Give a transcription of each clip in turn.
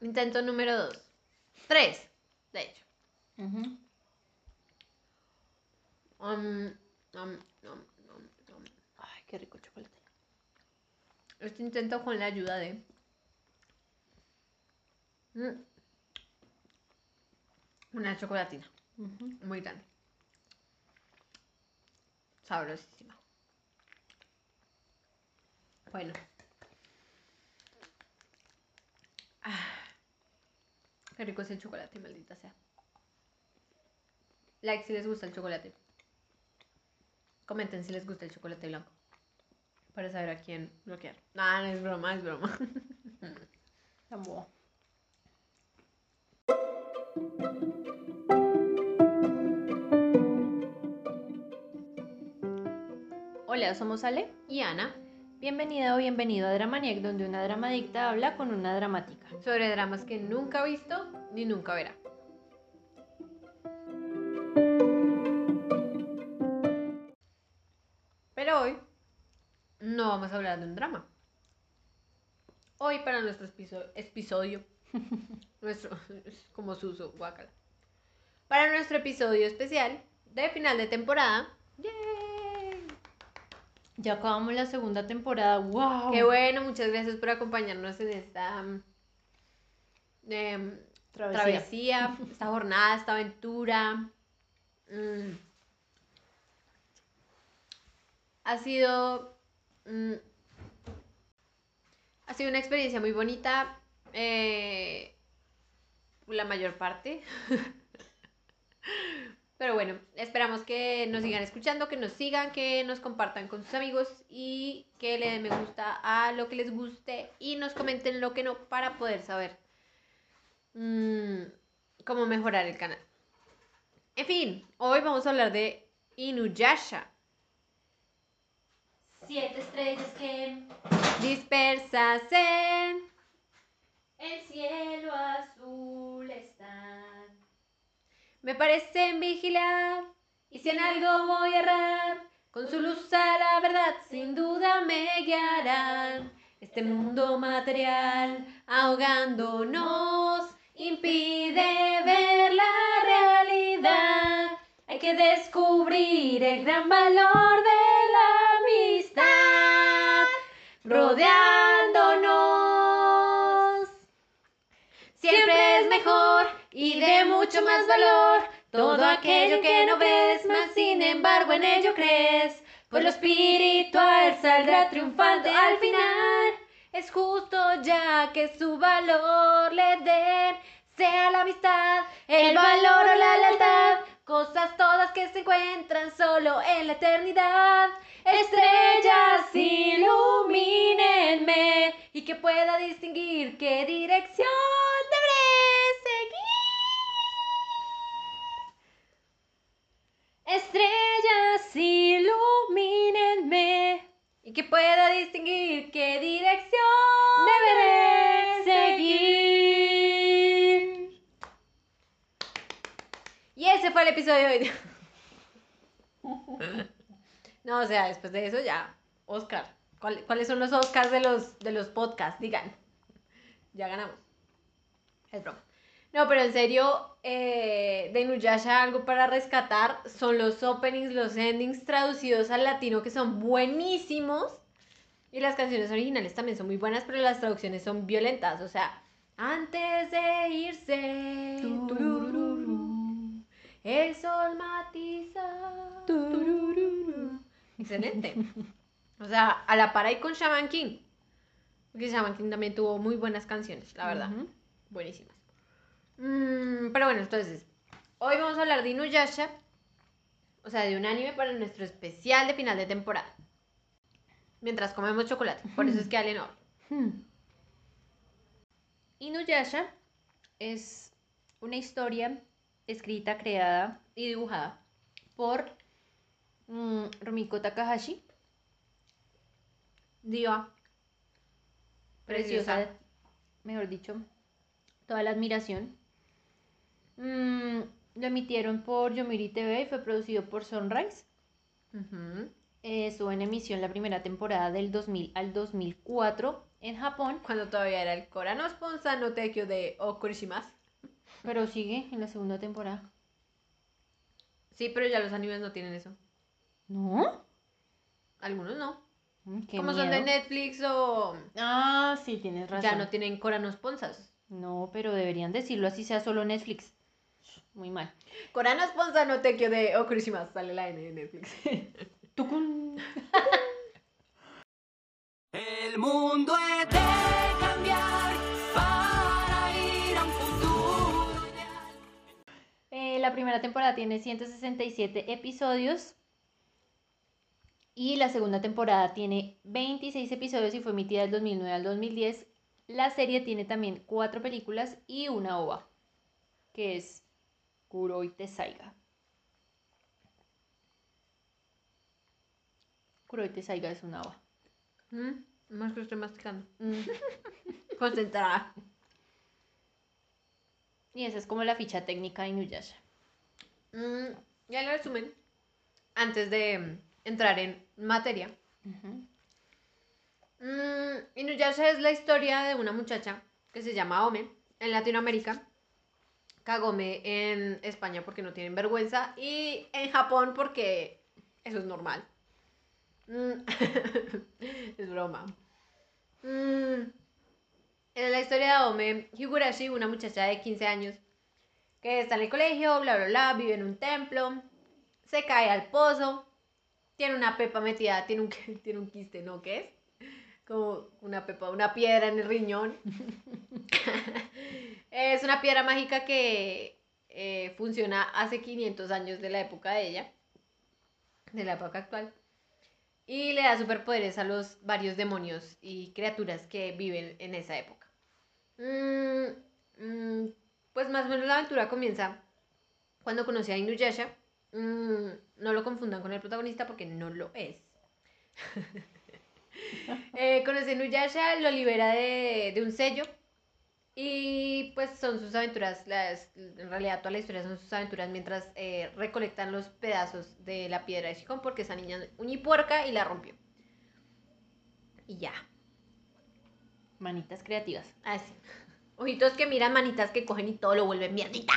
Intento número dos. Tres, de hecho. Um, um, um, um, um. Ay, qué rico chocolate. Este intento con la ayuda de... Mm. Una chocolatina. Muy grande. Sabrosísima. Bueno. Ah, qué rico es el chocolate, maldita sea. Like si les gusta el chocolate. Comenten si les gusta el chocolate blanco. Para saber a quién bloquear. No, no es broma, es broma. Boba. Hola, somos Ale. Y Ana, Bienvenida o bienvenido a Dramaniac, donde una dramadicta habla con una dramática. sobre dramas que nunca ha visto ni nunca verá. Pero hoy no vamos a hablar de un drama. Hoy para nuestro episo- episodio, nuestro, es como Suso, guácala. Para nuestro episodio especial de final de temporada, ¡yay! Ya acabamos la segunda temporada. ¡Wow! Qué bueno, muchas gracias por acompañarnos en esta Travesía. travesía, esta jornada, esta aventura. Mm. Ha sido. mm, ha sido una experiencia muy bonita. eh, la mayor parte. Pero bueno, esperamos que nos sigan escuchando, que nos sigan, que nos compartan con sus amigos y que le den me gusta a lo que les guste y nos comenten lo que no para poder saber mm, cómo mejorar el canal. En fin, hoy vamos a hablar de Inuyasha, Siete estrellas que dispersas en el cielo azul están. Me parecen vigilar y si en algo voy a errar, con su luz a la verdad sin duda me guiarán. Este mundo material ahogándonos impide ver la realidad. Hay que descubrir el gran valor de la amistad rodeándonos. Siempre es mejor y de mucho más valor todo aquello que no ves, mas sin embargo en ello crees. Pues lo espiritual saldrá triunfante al final. Es justo ya que su valor le den, sea la amistad, el valor o la lealtad, cosas todas que se encuentran solo en la eternidad. Estrellas, ilumínenme y que pueda distinguir qué dirección episodio de hoy. No, o sea, después de eso ya, Oscar. ¿Cuál- ¿Cuáles son los Oscars de los, de los podcasts? Digan. Ya ganamos. Es broma. No, pero en serio, eh, de Inuyasha algo para rescatar son los openings, los endings traducidos al latino que son buenísimos. Y las canciones originales también son muy buenas, pero las traducciones son violentas. O sea, antes de irse, el sol matiza. Excelente. O sea, a la par ahí con Shaman King. Porque Shaman King también tuvo muy buenas canciones, la verdad. Buenísimas. Mm, pero bueno, entonces, hoy vamos a hablar de Inuyasha. O sea, de un anime para nuestro especial de final de temporada. Mientras comemos chocolate. Por eso es que habla. Hmm. Inuyasha es una historia escrita, creada y dibujada por mm, Rumiko Takahashi. Diva. Preciosa, Preciosa. mejor dicho, toda la admiración. Mm, lo emitieron por Yomiri TV y fue producido por Sunrise. Ujú. Eh, estuvo en emisión la primera temporada del 2000 al 2004 en Japón, Cuando todavía era el Korano Sponsa no Tekyo de Okurishimasu. Pero sigue en la segunda temporada. Sí, pero ya los animes no tienen eso. ¿No? Algunos no. Mm, qué Como son de. Netflix o Ah, sí, tienes razón. ya no tienen Korano Sponsas. No, pero deberían decirlo así sea solo Netflix. Muy mal. Korano Sponsa no Tekyo de Okurishimasu. Sale la N de Netflix. Tucun. El mundo he la primera temporada tiene 167 episodios. Y la segunda temporada tiene 26 episodios y fue emitida del 2009 al 2010. La serie tiene también cuatro películas y una ova, que es Kuroi Tesaiga. Kuroi Tesaiga es una ova. Mm, Más que estoy masticando. Mm. Concentrada. Y esa es como la ficha técnica de Inuyasha. Mm, ya el resumen. Antes de mm, entrar en materia. Ujú. Mm, Inuyasha es la historia de una muchacha que se llama Ome en Latinoamérica. Kagome en España porque no tienen vergüenza. Y en Japón porque eso es normal. Mm, es broma. Mm, en la historia de Ome, Higurashi, una muchacha de 15 años que está en el colegio, bla, bla, bla, vive en un templo, se cae al pozo, tiene una pepa metida, tiene un, tiene un quiste, ¿no? ¿Qué es? Como una pepa, una piedra en el riñón. es una piedra mágica que eh, funciona hace 500 años de la época de ella, de la época actual. Y le da superpoderes a los varios demonios y criaturas que viven en esa época. Mm, mm, pues más o menos la aventura comienza cuando conocí a Inuyasha. Mm, no lo confundan con el protagonista porque no lo es. eh, conoce a Inuyasha, lo libera de, de un sello. Y pues son sus aventuras, las, en realidad toda la historia son sus aventuras mientras eh, recolectan los pedazos de la piedra de Shikon porque esa niña unipuerca y la rompió. Y ya, Manitas creativas. así. Ojitos que miran, manitas que cogen y todo lo vuelven mierdita.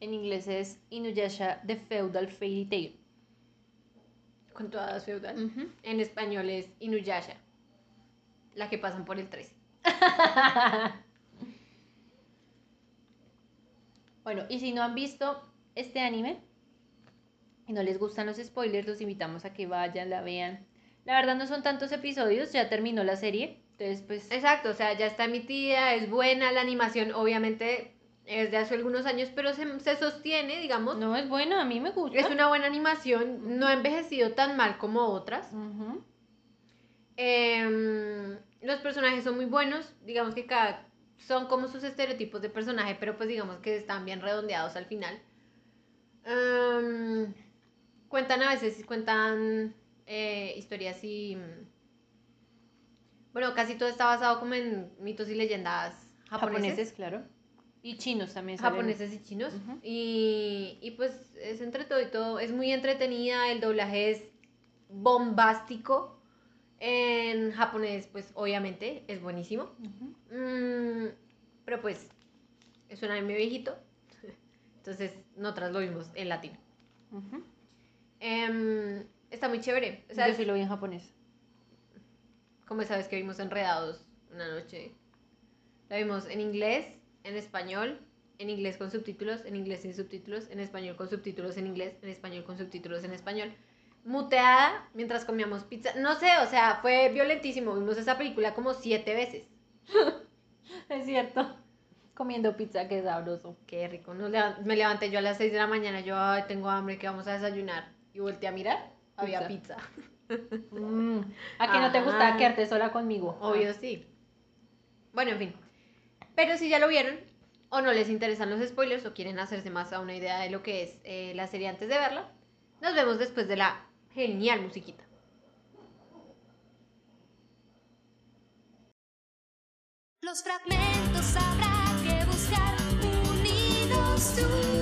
En inglés es Inuyasha The Feudal Fairy Tale. Con todas feudal. Ujú. En español es Inuyasha. La que pasan por el 13. Bueno, y si no han visto este anime y no les gustan los spoilers, los invitamos a que vayan, la vean. La verdad no son tantos episodios, ya terminó la serie. Entonces, pues, Exacto, o sea, ya está emitida, es buena la animación, obviamente es de hace algunos años, pero se, se sostiene, digamos. no es bueno, a mí me gusta. Es una buena animación, no ha envejecido tan mal como otras. Em, los personajes son muy buenos, digamos que cada son como sus estereotipos de personaje, pero pues digamos que están bien redondeados al final. Em, cuentan a veces, cuentan eh, historias y... Bueno, casi todo está basado como en mitos y leyendas japoneses. Japoneses, claro. Y chinos también. salen. japoneses y chinos. Y, y pues es entre todo y todo. Es muy entretenida. El doblaje es bombástico. En japonés, pues obviamente es buenísimo. Mm, pero pues es un anime viejito. Entonces nosotras lo vimos en latino. Ujú. Em, está muy chévere. Yo ¿Sabes? sí lo vi en japonés. Como sabes que vimos Enredados una noche. La vimos en inglés, en español, en inglés con subtítulos, en inglés sin subtítulos, en español con subtítulos en inglés, en español con subtítulos en español. Muteada mientras comíamos pizza. No sé, o sea, fue violentísimo. Vimos esa película como siete veces. Es cierto. Comiendo pizza, qué sabroso. Qué rico. Nos me levanté yo a las 6 de la mañana. Yo, ay, tengo hambre, ¿qué vamos a desayunar? Y volteé a mirar. Había pizza. Mm. ¿A que no te gusta quedarte sola conmigo? Obvio, sí. Bueno, en fin. Pero si ya lo vieron o no les interesan los spoilers o quieren hacerse más a una idea de lo que es eh, la serie antes de verla, nos vemos después de la genial musiquita. Los fragmentos habrá que buscar unidos tú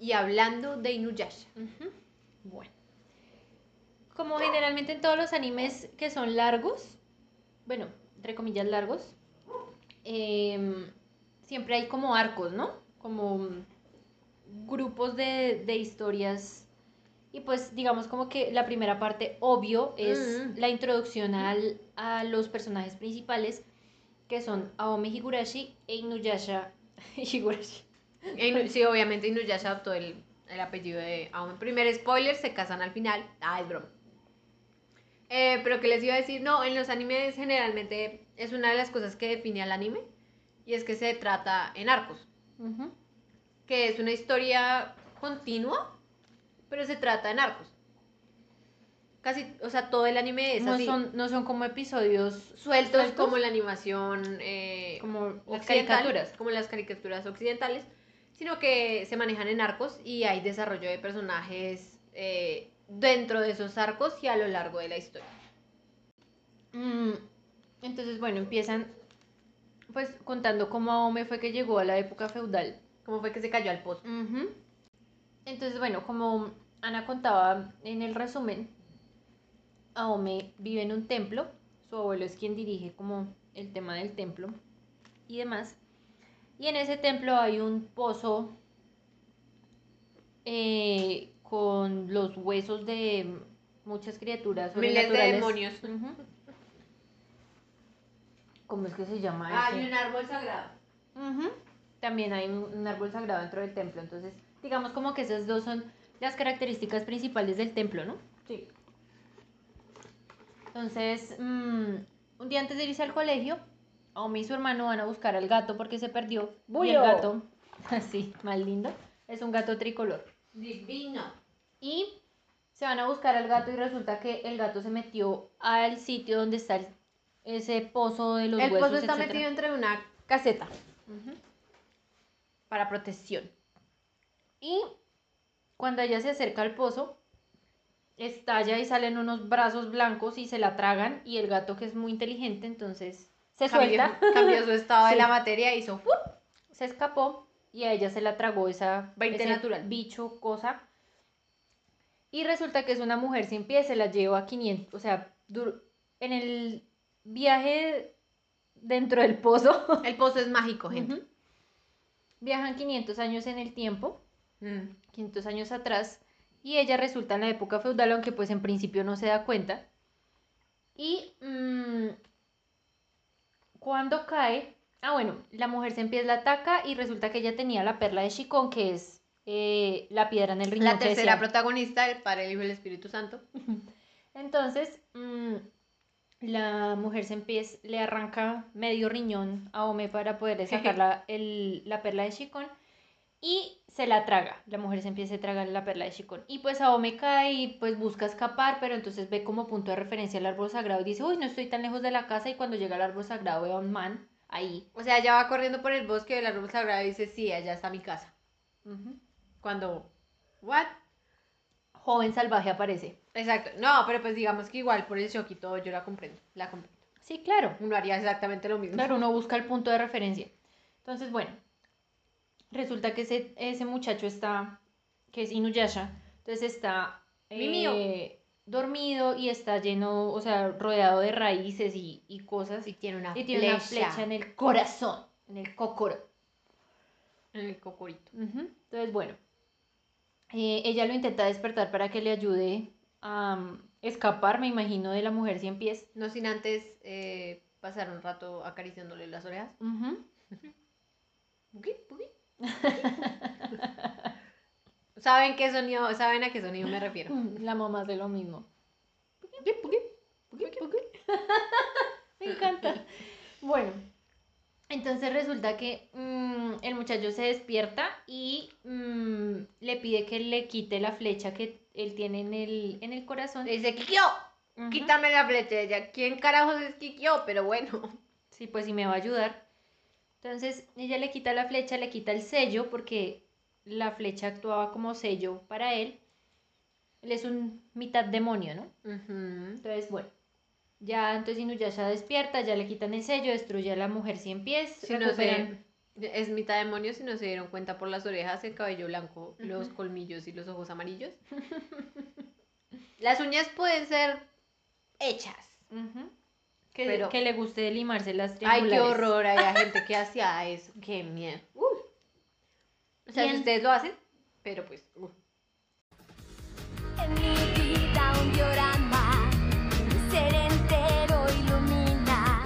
y hablando de Inuyasha. Bueno. Como generalmente en todos los animes que son largos, bueno, entre comillas largos, em, siempre hay como arcos, ¿no? Como grupos de, de historias. Y pues digamos como que la primera parte, obvio, es Mm. la introducción al- a los personajes principales, que son Aome Higurashi e Inuyasha Higurashi. Sí, obviamente Inuyasha adoptó el, el apellido de Aon. Primer spoiler, se casan al final. Ah, es broma. Eh, pero que les iba a decir, no, en los animes generalmente es una de las cosas que define al anime. Y es que se trata en arcos. Ujú. Que es una historia continua, pero se trata en arcos. Casi, o sea, todo el anime es No así. son, no son como episodios sueltos, sueltos. como la animación eh, como las caricaturas. como las caricaturas occidentales, sino que se manejan en arcos y hay desarrollo de personajes eh, dentro de esos arcos y a lo largo de la historia. Mm, entonces, bueno, empiezan pues contando cómo Aome fue que llegó a la época feudal. ¿Cómo fue que se cayó al pozo? Entonces, bueno, como Ana contaba en el resumen, Aome vive en un templo, su abuelo es quien dirige como el tema del templo y demás. Y en ese templo hay un pozo eh, con los huesos de muchas criaturas Miles de demonios. ¿Cómo es que se llama Hay ese? un árbol sagrado. También hay un, un árbol sagrado dentro del templo. Entonces, digamos como que esas dos son las características principales del templo, ¿no? Sí. Entonces, mm, un día antes de irse al colegio, Aomi y su hermano van a buscar al gato porque se perdió. Y el gato, así, más lindo, es un gato tricolor. Divino. Y se van a buscar al gato y resulta que el gato se metió al sitio donde está el- ese pozo de los El huesos, pozo está etcétera. metido entre una caseta para protección. Y cuando ella se acerca al pozo, estalla y salen unos brazos blancos y se la tragan. Y el gato, que es muy inteligente, entonces se Cambió, suelta, cambió su estado de Sí. la materia hizo ¡fup! se escapó y a ella se la tragó esa ese natural. bicho, cosa. Y resulta que es una mujer sin pies, se la lleva a 500, o sea, en el viaje dentro del pozo, El pozo es mágico, gente. viajan 500 años en el tiempo. Mm. 500 años atrás y ella resulta en la época feudal, aunque pues en principio no se da cuenta. Y mm, cuando cae, ah bueno, la mujer se empieza la ataca y resulta que ella tenía la perla de Shikon, que es eh, la piedra en el riñón. La tercera protagonista, el Padre, el Hijo y el Espíritu Santo. Entonces, mm, la mujer se empieza, le arranca medio riñón a Ome para poderle sacar la, el- la perla de Shikon y se la traga. La mujer se empieza a tragar la perla de Shikon. Y pues Aome cae y pues busca escapar, pero entonces ve como punto de referencia el árbol sagrado y dice, uy, no estoy tan lejos de la casa y cuando llega al árbol sagrado ve a un man ahí. O sea, ella va corriendo por el bosque del árbol sagrado y dice, sí, allá está mi casa. Cuando, ¿what? Joven salvaje aparece. Exacto. No, pero pues digamos que igual por el shock y todo yo la comprendo. La comprendo. Sí, claro. Uno haría exactamente lo mismo. Claro, uno busca el punto de referencia. Entonces, bueno, resulta que ese, ese muchacho está, que es Inuyasha, entonces está eh, dormido y está lleno, o sea, rodeado de raíces y, y cosas. Y tiene una y tiene una flecha en el corazón, en el cocoro. en el cocorito. Entonces, bueno, eh, ella lo intenta despertar para que le ayude a um, escapar, me imagino, de la mujer cien pies. No sin antes eh, pasar un rato acariciándole las orejas. ¿Saben qué sonido, saben a qué sonido me refiero? La mamá hace lo mismo. Me encanta. Bueno, entonces resulta que mm, el muchacho se despierta y mm, le pide que le quite la flecha que él tiene en el, en el corazón. Le dice, Kikyo, quítame la flecha. Ella, ¿quién carajos es Kikyo? Pero bueno. Sí, pues sí me va a ayudar. Entonces ella le quita la flecha, le quita el sello porque la flecha actuaba como sello para él. Él es un mitad demonio, ¿no? Entonces, bueno, ya entonces Inuyasha despierta, ya le quitan el sello, destruye a la mujer cien pies, Si no, recuperan- Es mitad demonio si no se dieron cuenta por las orejas, el cabello blanco, los colmillos y los ojos amarillos. Las uñas pueden ser hechas. Que, Pero- que le guste limarse las Ay, triangulares. qué horror, hay gente que hacía eso, qué miedo. Uh. O sea, si ustedes lo hacen, pero pues... uh. En mi vida un diorama, mi ser entero ilumina.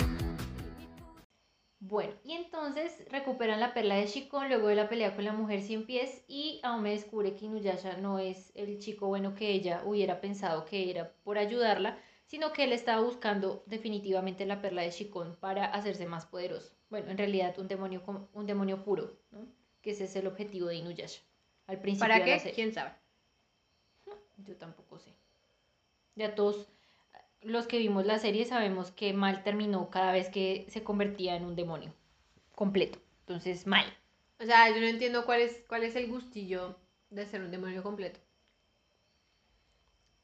Bueno, y entonces recuperan la perla de Shikon luego de la pelea con la mujer cien pies y Aome descubre que Inuyasha no es el chico bueno que ella hubiera pensado que era por ayudarla, sino que él estaba buscando definitivamente la perla de Shikon para hacerse más poderoso. Bueno, en realidad un demonio, un demonio puro, ¿no? que ese es el objetivo de Inuyasha. Al principio ¿Para de la qué? serie. ¿Quién sabe? Yo tampoco sé. Ya todos los que vimos la serie sabemos que mal terminó cada vez que se convertía en un demonio completo. Entonces, mal. O sea, yo no entiendo cuál es, cuál es el gustillo de ser un demonio completo.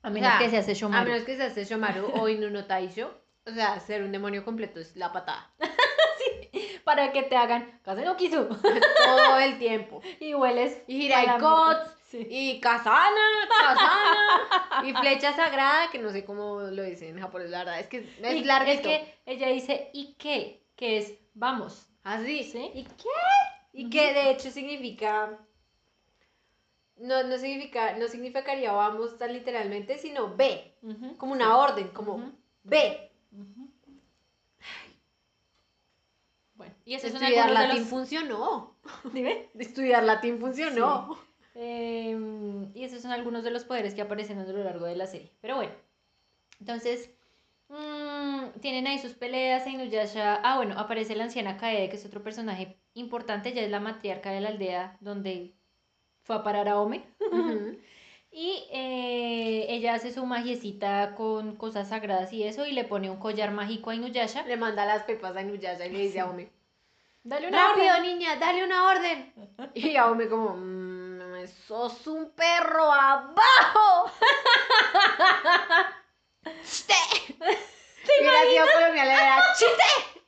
A menos sea, que se hace A menos que se hace Shomaru o Inuno Taisho. O sea, ser un demonio completo es la patada. Para que te hagan no quiso. Todo el tiempo. y hueles. Y Hirai para Kots, Sí. y Kazana, Kazana, y flecha sagrada, que no sé cómo lo dicen en japonés, la verdad, es que es larguito. Es que ella dice ¿y qué? Que es vamos. Así. ¿Sí? ¿Y qué? Y que de hecho significa. No, no significa, no significaría vamos tan literalmente, sino ve, como una orden, como Ujú, ve. ujú. Bueno, y son Estudiar de latín los... funcionó. Dime. Estudiar latín funcionó. Em, y esos son algunos de los poderes que aparecen a lo largo de la serie. Pero bueno, entonces mm, tienen ahí sus peleas. a Inuyasha. Ah, bueno, aparece la anciana Kaede, que es otro personaje importante. Ella es la matriarca de la aldea donde fue a parar a Ome. Y eh, ella hace su magiecita con cosas sagradas y eso. Y le pone un collar mágico a Inuyasha. Le manda las pepas a Inuyasha y le dice a Ome, Dale una rápido orden. niña, dale una orden. Y a Ome como, "Mm, sos un perro abajo. ¡Chite! Hubiera sido colombiana, le era chite.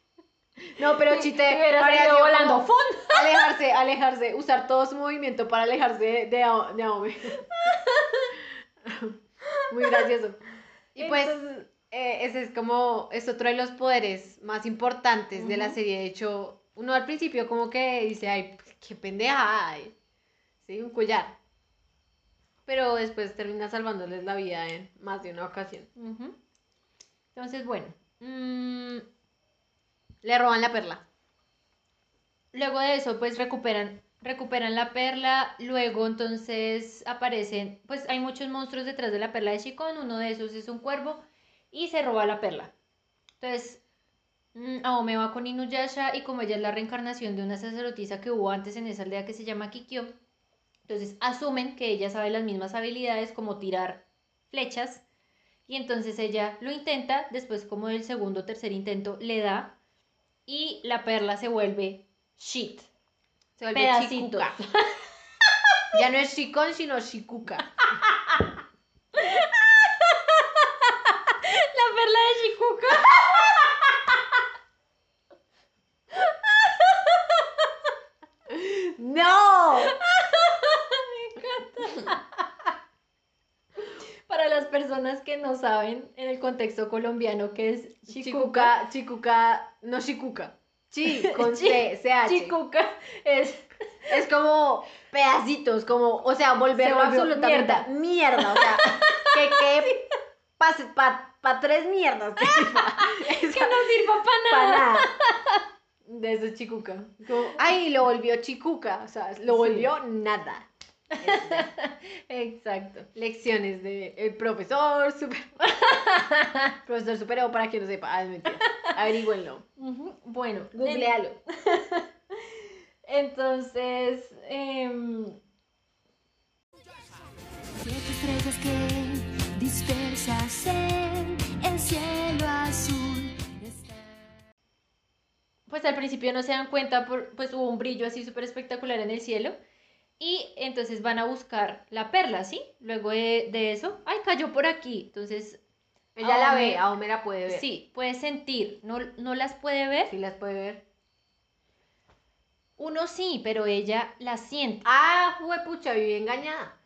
No, pero hubiera sido volando. como Alejarse, alejarse, usar todo su movimiento para alejarse de, de. Muy gracioso. Y pues, eh, ese es como, es otro de los poderes más importantes de la serie. De hecho, uno al principio como que dice, ay, pues, qué pendeja, ay. Sí, un collar. Pero después termina salvándoles la vida en más de una ocasión. Entonces, bueno. mm, Le roban la perla. Luego de eso, pues recuperan, recuperan la perla. Luego, entonces, aparecen, pues hay muchos monstruos detrás de la perla de Shikon. Uno de esos es un cuervo y se roba la perla. Entonces, mm, Aome va con Inuyasha y como ella es la reencarnación de una sacerdotisa que hubo antes en esa aldea que se llama Kikyo, entonces asumen que ella sabe las mismas habilidades como tirar flechas. Y entonces ella lo intenta, después como del segundo o tercer intento le da y la perla se vuelve shit. Se vuelve Pedacitos. chicuca. Ya no es chicón, sino chicuca. La perla de Shikuka. ¡No! Para las personas que no saben en el contexto colombiano qué es. Chicuca, chicuca, no chicuca. Chi, con Chi- C, CH. Shikuka es Es como pedacitos, como, o sea, volverlo Se absolutamente mierda. O sea, que que pase para pa tres mierdas. Que, sirva. que no sirva para nada. nada. De eso es chicuca. Como, ay, lo volvió chicuca. O sea, lo Sí. volvió nada. Exacto. Lecciones de el profesor super. profesor superó para quien no sepa. Ah, es mentira. Averigüenlo. Ujú, Bueno, Googlealo. entonces em, Siete estrellas que dispersas en el cielo azul. pues al principio no se dan cuenta, por, pues hubo un brillo así súper espectacular en el cielo. Y entonces van a buscar la perla, ¿sí? Luego de, de eso, ay, cayó por aquí. Entonces, Ella la ve, Aome la puede ver. sí, puede sentir, no, no las puede ver. Sí las puede ver. Uno sí, pero ella la siente. Ah, pucha, viví engañada.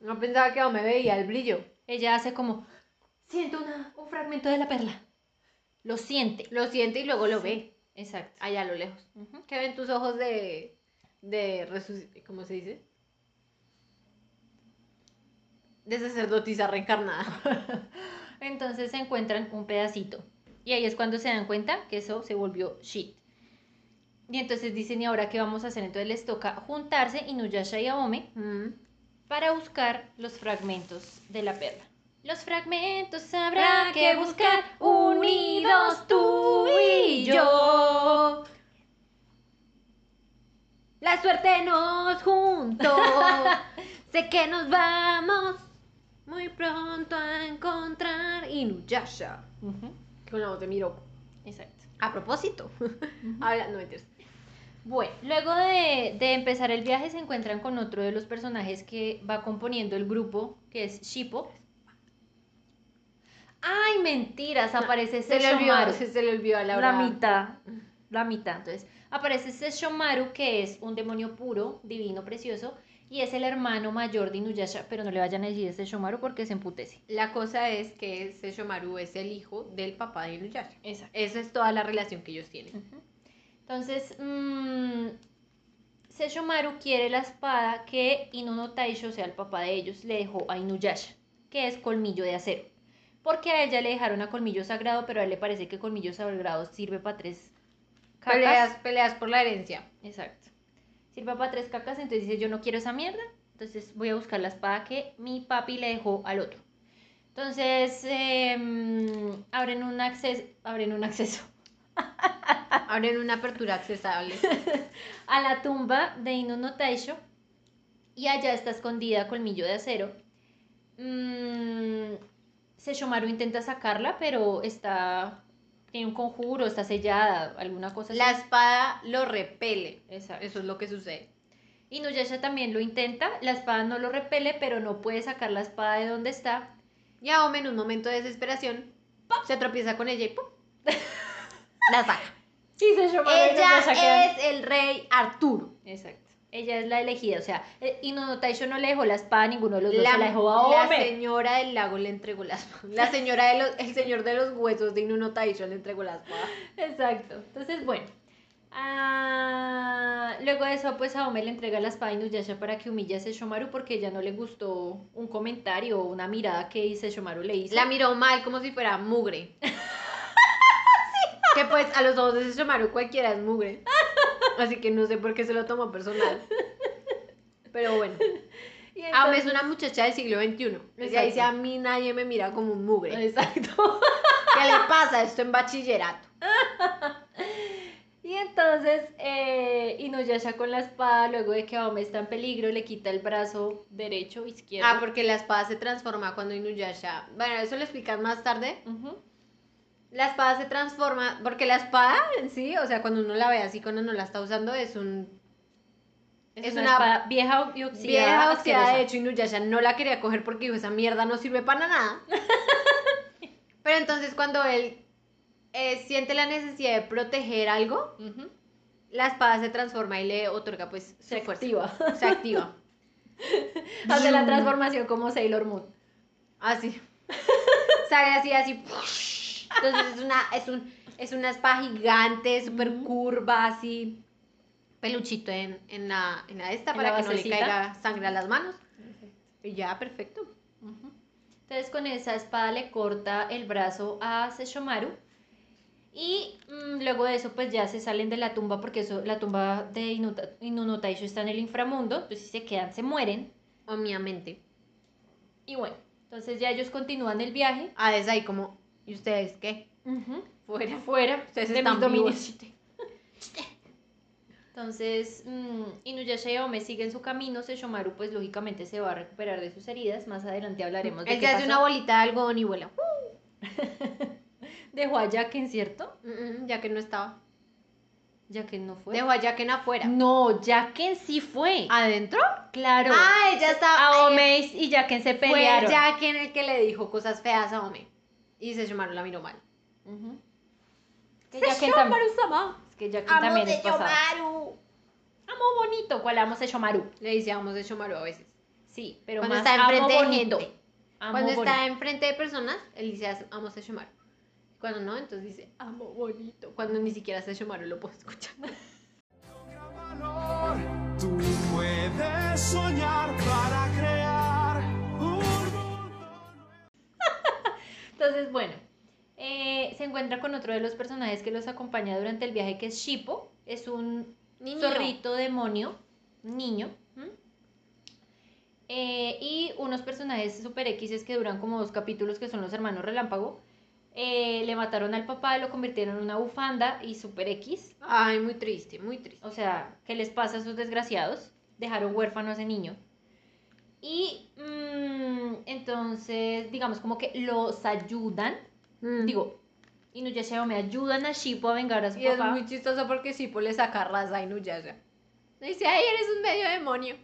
No pensaba que me veía el brillo. Ella hace como, siento una- un fragmento de la perla. Lo siente. Lo siente y luego lo ve. Exacto. Allá a lo lejos. Ujú. ¿Qué ven tus ojos de. De resuc- ¿Cómo se dice? De sacerdotisa reencarnada. Entonces se encuentran un pedacito. Y ahí es cuando se dan cuenta que eso se volvió shit. Y entonces dicen, ¿y ahora qué vamos a hacer? Entonces les toca juntarse, Inuyasha y Aome, Mm. para buscar los fragmentos de la perla. Los fragmentos habrá que buscar unidos tú y yo. La suerte nos juntó. sé que nos vamos muy pronto a encontrar Inuyasha. Ujú, Con la voz de Miroko. Exacto. A propósito. Habla, no mentiras. Bueno, luego de, de empezar el viaje se encuentran con otro de los personajes que va componiendo el grupo, que es Shippo. Ay, mentiras, aparece Se le olvidó, se le olvidó a La Laura. mitad. La mitad. Entonces, aparece Sesshomaru, que es un demonio puro, divino, precioso, y es el hermano mayor de Inuyasha, pero no le vayan a decir Sesshomaru porque se emputece. La cosa es que Sesshomaru es el hijo del papá de Inuyasha. Exacto. Esa es toda la relación que ellos tienen. Entonces, mmm, Sesshomaru quiere la espada que Inuno Taisho, o sea, el papá de ellos, le dejó a Inuyasha, que es colmillo de acero. Porque a ella le dejaron a colmillo sagrado, pero a él le parece que colmillo sagrado sirve para tres cacas. Peleas, peleas por la herencia. Exacto. Sirve para tres cacas, entonces dice, yo no quiero esa mierda, entonces voy a buscar la espada que mi papi le dejó al otro. Entonces, em, abren un acceso, abren un acceso Abren una apertura accesible. a la tumba de Taisho y allá está escondida Colmillo de Acero. Mm, Sesshomaru intenta sacarla, pero está tiene un conjuro, está sellada, alguna cosa La así. espada lo repele. Exacto. Eso es lo que sucede. Inuyasha también lo intenta, la espada no lo repele, pero no puede sacar la espada de donde está. Y Aome en un momento de desesperación se tropieza con ella y ¡pum! la saca. Sí, y Ella es el rey Arturo. Exacto. Ella es la elegida, o sea, eh, Inuno Taisho no le dejó la espada a ninguno de los dos, La, se la dejó a la señora del lago le entregó la espada. La señora de los, el señor de los huesos de Inuno Taisho le entregó la espada. Exacto. Entonces, bueno. Ah, luego de eso, pues Aome le entrega la espada a Inuyasha para que humille a Sesshomaru porque ella no le gustó un comentario o una mirada que Sesshomaru le hizo. La miró mal como si fuera mugre. Que pues a los ojos de Sesshomaru cualquiera es mugre. Así que no sé por qué se lo tomó personal. Pero bueno. Y Aome es una muchacha del siglo XXI. Ella Exacto. dice, a mí nadie me mira como un mugre. Exacto. ¿Qué le pasa esto en bachillerato? Y entonces eh, Inuyasha con la espada, luego de que Aome está en peligro, le quita el brazo derecho, izquierdo. Ah, porque la espada se transforma cuando Inuyasha... Bueno, eso lo explican más tarde. La espada se transforma, porque la espada en sí, o sea, cuando uno la ve así, cuando no la está usando, es un... Es, Es una, una espada vieja y oxidada. Vieja oxidada, de hecho, Inuyasha no la quería coger porque dijo, esa mierda no sirve para nada. Pero entonces cuando él eh, siente la necesidad de proteger algo, la espada se transforma y le otorga pues su Se fuerza. activa. Se activa. Hace la transformación como Sailor Moon. Así. Sale así, así. Entonces es una, es un, es una espada gigante, súper curva, así. Peluchito en, en, la, en la esta En para la que no le caiga sangre a las manos. Y ya, perfecto. Entonces con esa espada le corta el brazo a Sesshomaru. Y mm, luego de eso pues ya se salen de la tumba porque eso, la tumba de Inuta- Inuno Taisho está en el inframundo. Entonces si se quedan se mueren. Obviamente. Y bueno, entonces ya ellos continúan el viaje. Ah, es ahí como, ¿y ustedes qué? Fuera. Fuera Ustedes de están dominios. Entonces, mm, Inuyasha y Aome siguen su camino. Sesshomaru, pues lógicamente se va a recuperar de sus heridas. Más adelante hablaremos de Él qué se hace pasó. una bolita de algodón y vuela. Dejó a Jacken, ¿cierto? Ya que no estaba. Jacken no fue. Dejó a Jacken afuera. No, Jacken sí fue. ¿Adentro? claro. Ah, ella estaba. Aome y Jacken se Fue pelearon. Jacken el que le dijo cosas feas a Ome. Y se llamaron la miró mal. Ujú. Que Jacken también, es que Jacken también es pasado. amo bonito, ¿cuál amo Sesshomaru? Le dice amos de Shomaru a veces. Sí, pero Cuando más está amo enfrente de bonito. gente. Amo Cuando bonito. está enfrente de personas, él dice amos de Shomaru. Cuando no, entonces dice amo bonito. Cuando ni siquiera se Shomaru lo puedo escuchar. Tú puedes soñar para Entonces, bueno, eh, se encuentra con otro de los personajes que los acompaña durante el viaje, que es Shippo. Es un Niño. zorrito demonio, niño. Eh, y unos personajes super X que duran como dos capítulos, que son los hermanos Relámpago. Eh, le mataron al papá, lo convirtieron en una bufanda y super X. Ay, muy triste, muy triste. O sea, ¿qué les pasa a esos desgraciados? Dejaron huérfano a ese niño. Y mm, entonces, digamos, como que los ayudan. Mm. Digo, Inuyasha me ayudan a Shippo a vengar a su y es papá. muy chistoso porque Shippo le saca raza a Inuyasha. Le dice, ay, eres un medio demonio.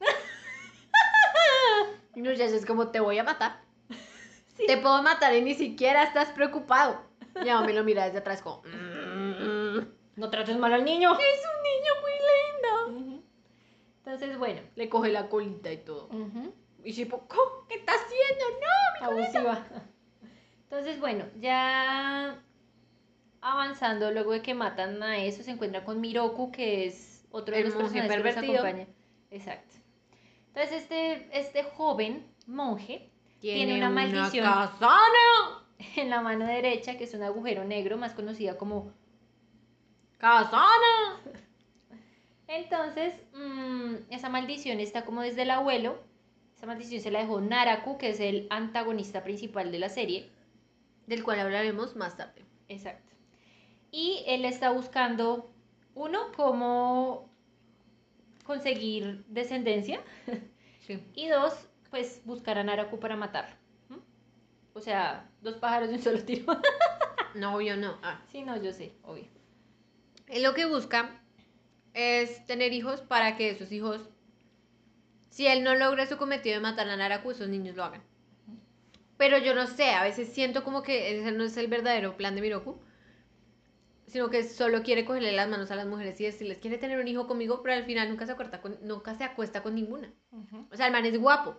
Inuyasha es como, te voy a matar. Te puedo matar y ni siquiera estás preocupado. Y me lo mira desde atrás como, "Mm, No trates mal al niño. es un niño muy. Entonces, bueno. Le coge la colita y todo. ujú, Y Shippo, ¿cómo? ¿qué está haciendo? No, mi colita". Abusiva. Entonces, bueno, ya avanzando, luego de que matan a eso, se encuentra con Miroku, que es otro de los personajes que los pervertido. acompaña. Exacto. Entonces, este, este joven monje Tiene una maldición. Casana. en la mano derecha, que es un agujero negro, más conocida como... Casana. Entonces, mm, esa maldición está como desde el abuelo. Esa maldición se la dejó Naraku, que es el antagonista principal de la serie. Del cual hablaremos más tarde. Exacto. Y él está buscando, uno, cómo conseguir descendencia. Sí. Y dos, pues buscar a Naraku para matarlo. ¿m? O sea, dos pájaros de un solo tiro. No, obvio no. Ah. sí, no, yo sé, obvio. Él lo que busca es tener hijos para que esos hijos, si él no logra su cometido de matar a Naraku, esos niños lo hagan. Pero yo no sé, a veces siento como que ese no es el verdadero plan de Miroku, sino que solo quiere cogerle las manos a las mujeres y decirles, quiere tener un hijo conmigo, pero al final nunca se, acuerda con, nunca se acuesta con ninguna. O sea, el man es guapo,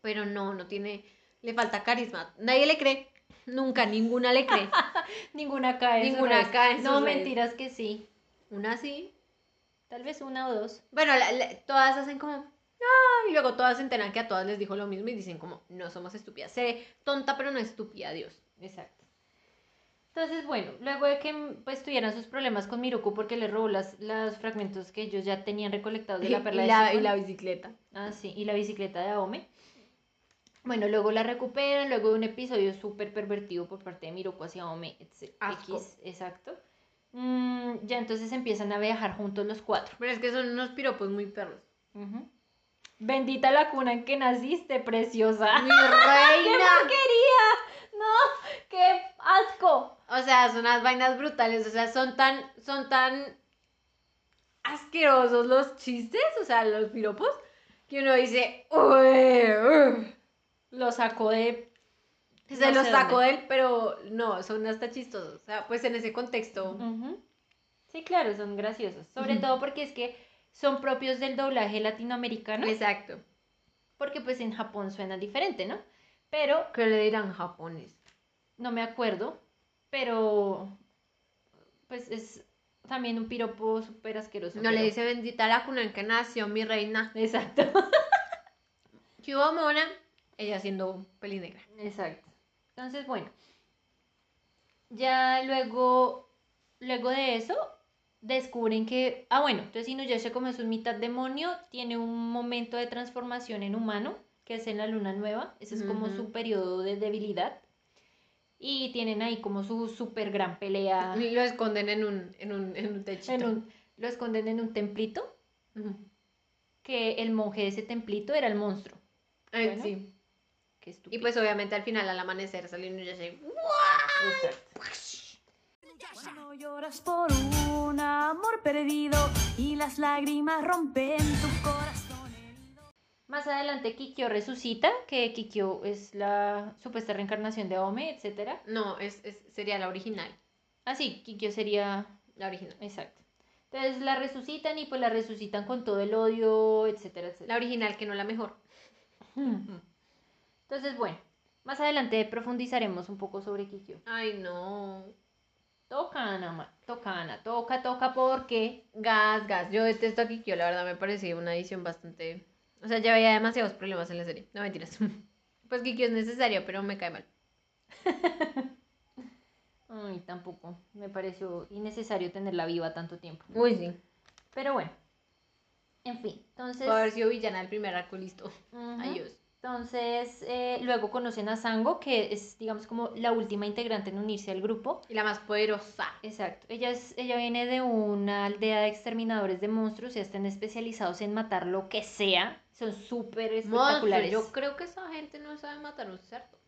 pero no, no tiene, le falta carisma. Nadie le cree, nunca, ninguna le cree. Ninguna cae Ninguna cae No, redes. mentiras que sí. Una sí, Tal vez una o dos. Bueno, la- la- todas hacen como, ah, y luego todas se enteran que a todas les dijo lo mismo y dicen como, no somos estúpidas. Seré tonta, pero no estúpida, Dios. Exacto. Entonces, bueno, luego de que pues tuvieran sus problemas con Miruku porque le robó las, los fragmentos que ellos ya tenían recolectados de la perla y, de la, y la bicicleta. Ah, sí, y la bicicleta de Aome. Bueno, luego la recuperan, luego de un episodio súper pervertido por parte de Miruku hacia Aome. X, exacto. Mm, ya entonces empiezan a viajar juntos los cuatro. Pero es que son unos piropos muy perros. Ujú. Bendita la cuna en que naciste, preciosa. ¡Mi ¡Qué reina! porquería! ¡No! ¡Qué asco! o sea, son unas vainas brutales. O sea, son tan, son tan asquerosos los chistes, o sea, los piropos, que uno dice, uy, uy". Lo sacó de... Se No los de él, pero no, son hasta chistosos. O sea, pues en ese contexto. Sí, claro, son graciosos. Sobre todo porque es que son propios del doblaje latinoamericano. Exacto. Porque pues en Japón suena diferente, ¿no? Pero, ¿Qué le dirán japonés? no me acuerdo, pero pues es también un piropo súper asqueroso. No le dice bendita la cuna en que nació mi reina. Exacto. ¿Qué hubo, mona? Ella siendo pelinegra. Exacto. Entonces, bueno. Ya luego, luego de eso, descubren que, ah, bueno, entonces Inuyasha como es un mitad demonio, tiene un momento de transformación en humano, que es en la luna nueva, ese es como su periodo de debilidad, y tienen ahí como su súper gran pelea, Y lo esconden en un, en un, en un techito. en un- lo esconden en un templito, que el monje de ese templito era el monstruo. Ay, Bueno. sí. Qué Y pues obviamente al final, al amanecer, salió y ya se... Cuando lloras por un amor perdido y las lágrimas rompen tu corazón herido. Más adelante Kikyo resucita, que Kikyo es la supuesta reencarnación de Aome, etc. No, es, es- sería la original. Ah, sí, Kikyo sería... La original. Exacto. Entonces la resucitan y pues la resucitan con todo el odio, etcétera, etcétera. La original, que no la mejor. Entonces, bueno, más adelante profundizaremos un poco sobre Kikyo. Ay, no. Toca, Ana, toca, Ana, toca, toca, porque Gas, gas. Yo detesto a Kikyo, la verdad me pareció una edición bastante... O sea, ya había demasiados problemas en la serie. No, mentiras. Pues Kikyo es necesario, pero me cae mal. Ay, tampoco. Me pareció innecesario tenerla viva tanto tiempo. Uy, sí. Pero bueno. En fin, entonces. Puede haber sido villana del primer arco, listo. Adiós. Entonces, eh, luego conocen a Sango, que es, digamos, como la última integrante en unirse al grupo. Y la más poderosa. Exacto. Ella, es, ella viene de una aldea de exterminadores de monstruos y están especializados en matar lo que sea. Son súper Monstruo. espectaculares. Yo creo que esa gente no sabe matar un cerdo.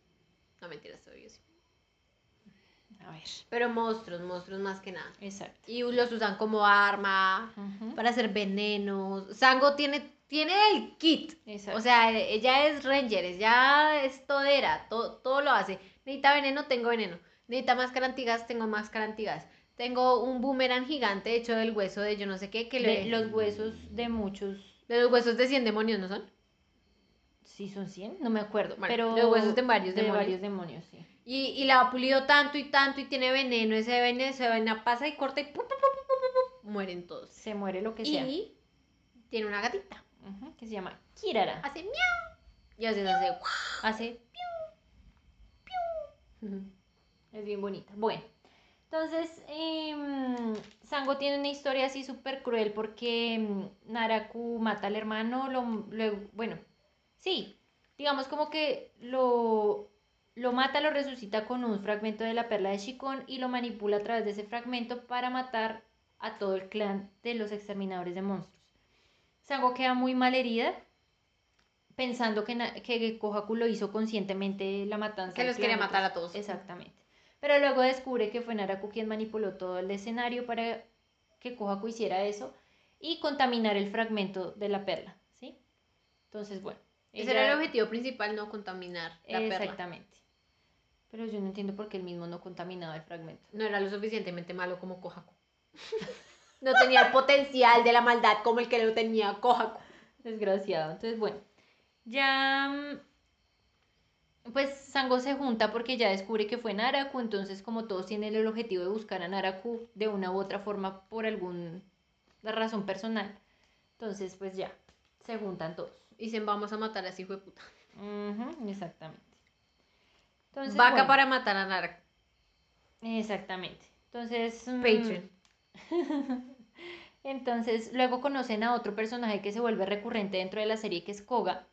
No, mentiras, obvio sí. A ver. Pero monstruos, monstruos más que nada. Exacto. Y los usan como arma, para hacer venenos. Sango tiene, tiene el kit. Exacto. O sea, ella es ranger, ella es todera, todo, todo lo hace. Necesita veneno, tengo veneno. Necesita máscara antigas, tengo máscara antigas. Tengo un boomerang gigante hecho del hueso de yo no sé qué, que De le... los huesos de muchos. de los huesos de 100 demonios, ¿no son? Sí, son 100, no me acuerdo. Bueno, pero los huesos de varios de demonios. varios demonios, sí. Y, y la ha pulido tanto y tanto y tiene veneno, ese veneno, esa vaina pasa y corta y pu, pu, pu, mueren todos. Se muere lo que sea. Y tiene una gatita. Que se llama Kirara. Hace miau. Y hace guau. Hace. Es bien bonita. Bueno, entonces em, Sango tiene una historia así súper cruel porque em, Naraku mata al hermano, lo, bueno, sí, digamos como que lo, lo mata, lo resucita con un fragmento de la perla de Shikon y lo manipula a través de ese fragmento para matar a todo el clan de los exterminadores de monstruos. Sango queda muy mal herida, pensando que, que Kohaku lo hizo conscientemente la matanza. Que los quería matar a todos. Exactamente. Pero luego descubre que fue Naraku quien manipuló todo el escenario para que Kohaku hiciera eso y contaminar el fragmento de la perla, ¿sí? Entonces, bueno. Ese ella- era el objetivo principal, no contaminar la perla. Exactamente. Pero yo no entiendo por qué él mismo no contaminaba el fragmento. No era lo suficientemente malo como Kohaku. no tenía el potencial de la maldad como el que lo tenía Kohaku. Desgraciado. Entonces, bueno, ya mm, pues Sango se junta porque ya descubre que fue Naraku, entonces como todos tienen el objetivo de buscar a Naraku de una u otra forma por alguna razón personal, entonces pues ya, se juntan todos. Dicen, vamos a matar a ese hijo de puta. Exactamente. Entonces, Vaca bueno, para matar a Naraku. Exactamente. Entonces... mm, Patreon. Entonces, luego conocen a otro personaje que se vuelve recurrente dentro de la serie, que es Koga.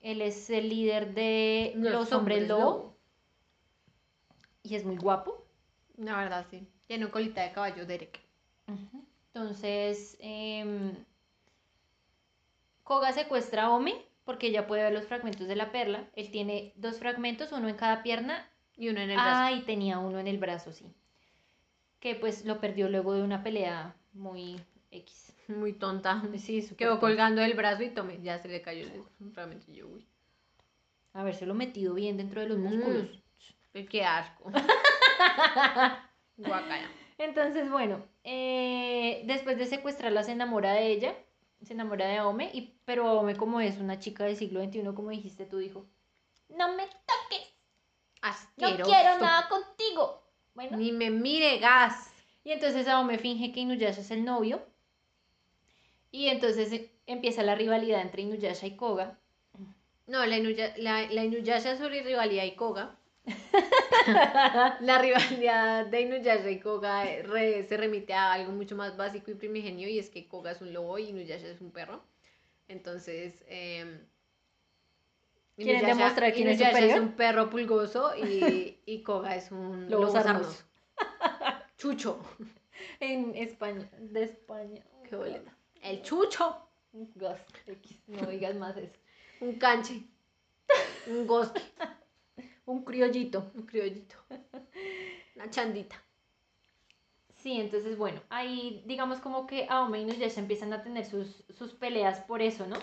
Él es el líder de los, hombres lobo y es muy guapo. La verdad, sí. Tiene una colita de caballo, Derek. Entonces, em, Koga secuestra a Ome porque ella puede ver los fragmentos de la perla. Él tiene dos fragmentos, uno en cada pierna. Y uno en el brazo. Ah, y tenía uno en el brazo, sí. Que pues lo perdió luego de una pelea muy X. Muy tonta. Sí, Quedó colgando del brazo y tome, ya se le cayó el Realmente yo, uy. Habérselo metido bien dentro de los Mm. músculos. Ay, Qué asco. Guacala. Entonces, bueno, eh, después de secuestrarla se enamora de ella, se enamora de Aome, y, pero Aome como es una chica del siglo XXI, como dijiste tú, dijo, no me toques, no Asqueroso. quiero nada contigo. Bueno, Ni me mire gas. y entonces Aome finge que Inuyasha es el novio, y entonces eh, empieza la rivalidad entre Inuyasha y Koga. No, la, Inuya- la, la Inuyasha sobre rivalidad y Koga. la rivalidad de Inuyasha y Koga eh, re- se remite a algo mucho más básico y primigenio y es que Koga es un lobo y Inuyasha es un perro. Entonces, eh, ¿Quieren demostrar quién es Inuyasha superior? un perro pulgoso y, y Koga es un Lobo lobo sarnoso. sarnoso. Chucho. En España, de España. Qué boleta. El chucho. Gas, X, no digas más eso. Un canche. Un goski. Un criollito. Un criollito. Una chandita. Sí, entonces bueno, ahí digamos como que Aome y Inuyasha empiezan a tener sus, sus peleas por eso, ¿no?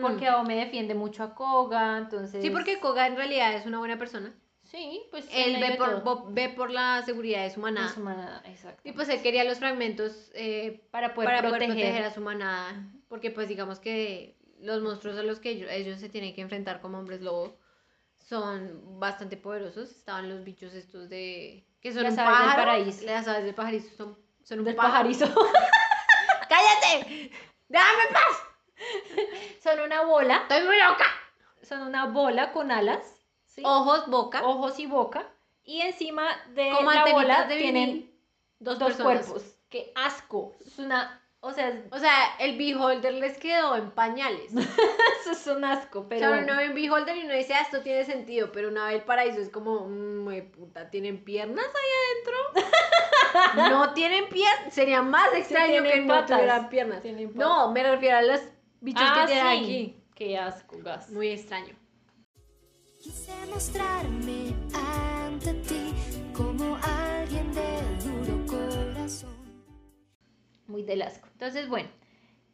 Porque Mm. Aome defiende mucho a Koga, entonces... Sí, porque Koga en realidad es una buena persona. Sí, pues. Él ve por, todo. ve por la seguridad de su manada. De su manada, exacto. Y pues él quería los fragmentos eh, para poder para proteger. poder proteger a su manada. Porque pues digamos que los monstruos a los que ellos, ellos se tienen que enfrentar como hombres lobo son bastante poderosos. Estaban los bichos estos de... que son Las un aves del paraíso. Las aves del paraíso son, son un Del pájaro. pajarizo. ¡Cállate! ¡Déjame en paz! Son una bola. ¡Estoy muy loca! Son una bola con alas. ¿sí? Ojos, boca. ojos y boca. Y encima de como la bola de tienen. Dos, dos cuerpos. ¡Qué asco! Es una. O sea, O sea, el beholder les quedó en pañales. eso es un asco, o pero. sea, bueno. uno ve un beholder y uno dice, ah, esto tiene sentido, pero una vez el paraíso es como, mmm, puta, ¿tienen piernas ahí adentro? no tienen piernas. Sería más extraño que tienen no patas. tuvieran piernas. Patas. No, me refiero a los bichos Ah, que tienen sí. aquí. ¡Qué asco, gas! Muy extraño. Quise mostrarme ante ti como alguien de duro corazón. Muy del asco. Entonces, bueno,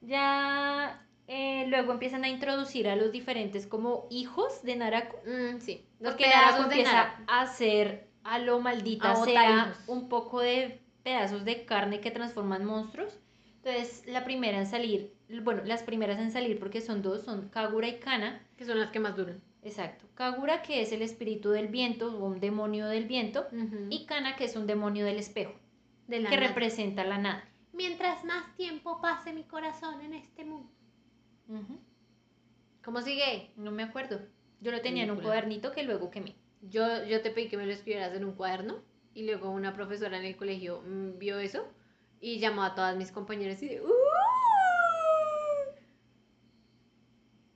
ya eh, luego empiezan a introducir a los diferentes como hijos de Naraku. Mm, sí. Los Porque Naraku empieza a hacer a lo maldita A sea un poco de pedazos de carne que transforman monstruos. Entonces, la primera en salir, bueno, las primeras en salir porque son dos, son Kagura y Kana. Que son las que más duran. Exacto. Kagura, que es el espíritu del viento o un demonio del viento, Y y Kana, que es un demonio del espejo, de la que nada. representa la nada. Mientras más tiempo pase mi corazón en este mundo. ¿Cómo sigue? No me acuerdo. Yo lo tenía en un cuadernito que luego quemé. Yo, yo te pedí que me lo escribieras en un cuaderno y luego una profesora en el colegio mm, vio eso y llamó a todas mis compañeras y, "Uh".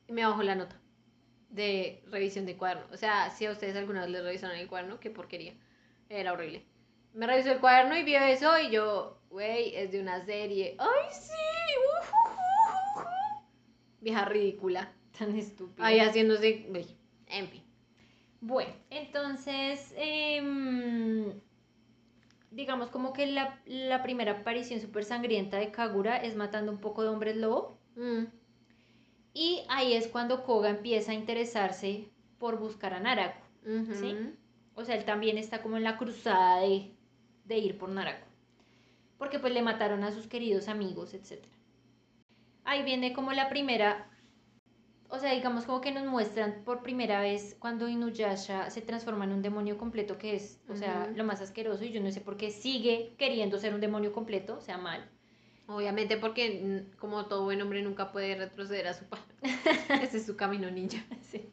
y me bajó la nota de revisión de cuaderno. O sea, si a ustedes alguna vez les revisaron el cuaderno, qué porquería. Era horrible. Me revisó el cuaderno y vio eso y yo, güey, es de una serie. ¡Ay, sí! ujujujuju". Vieja ridícula. Tan estúpido. Ahí haciéndose... En fin. Bueno, entonces, em, digamos como que la, la primera aparición súper sangrienta de Kagura es matando un poco de hombres lobo. Mm. Y ahí es cuando Koga empieza a interesarse por buscar a Naraku. ¿Sí? O sea, él también está como en la cruzada de, de ir por Naraku. Porque pues le mataron a sus queridos amigos, etc. Ahí viene como la primera, o sea, digamos como que nos muestran por primera vez cuando Inuyasha se transforma en un demonio completo, que es, o sea, Ujú. lo más asqueroso y yo no sé por qué sigue queriendo ser un demonio completo, o sea, mal. Obviamente porque como todo buen hombre nunca puede retroceder a su padre. Ese es su camino ninja. Sí.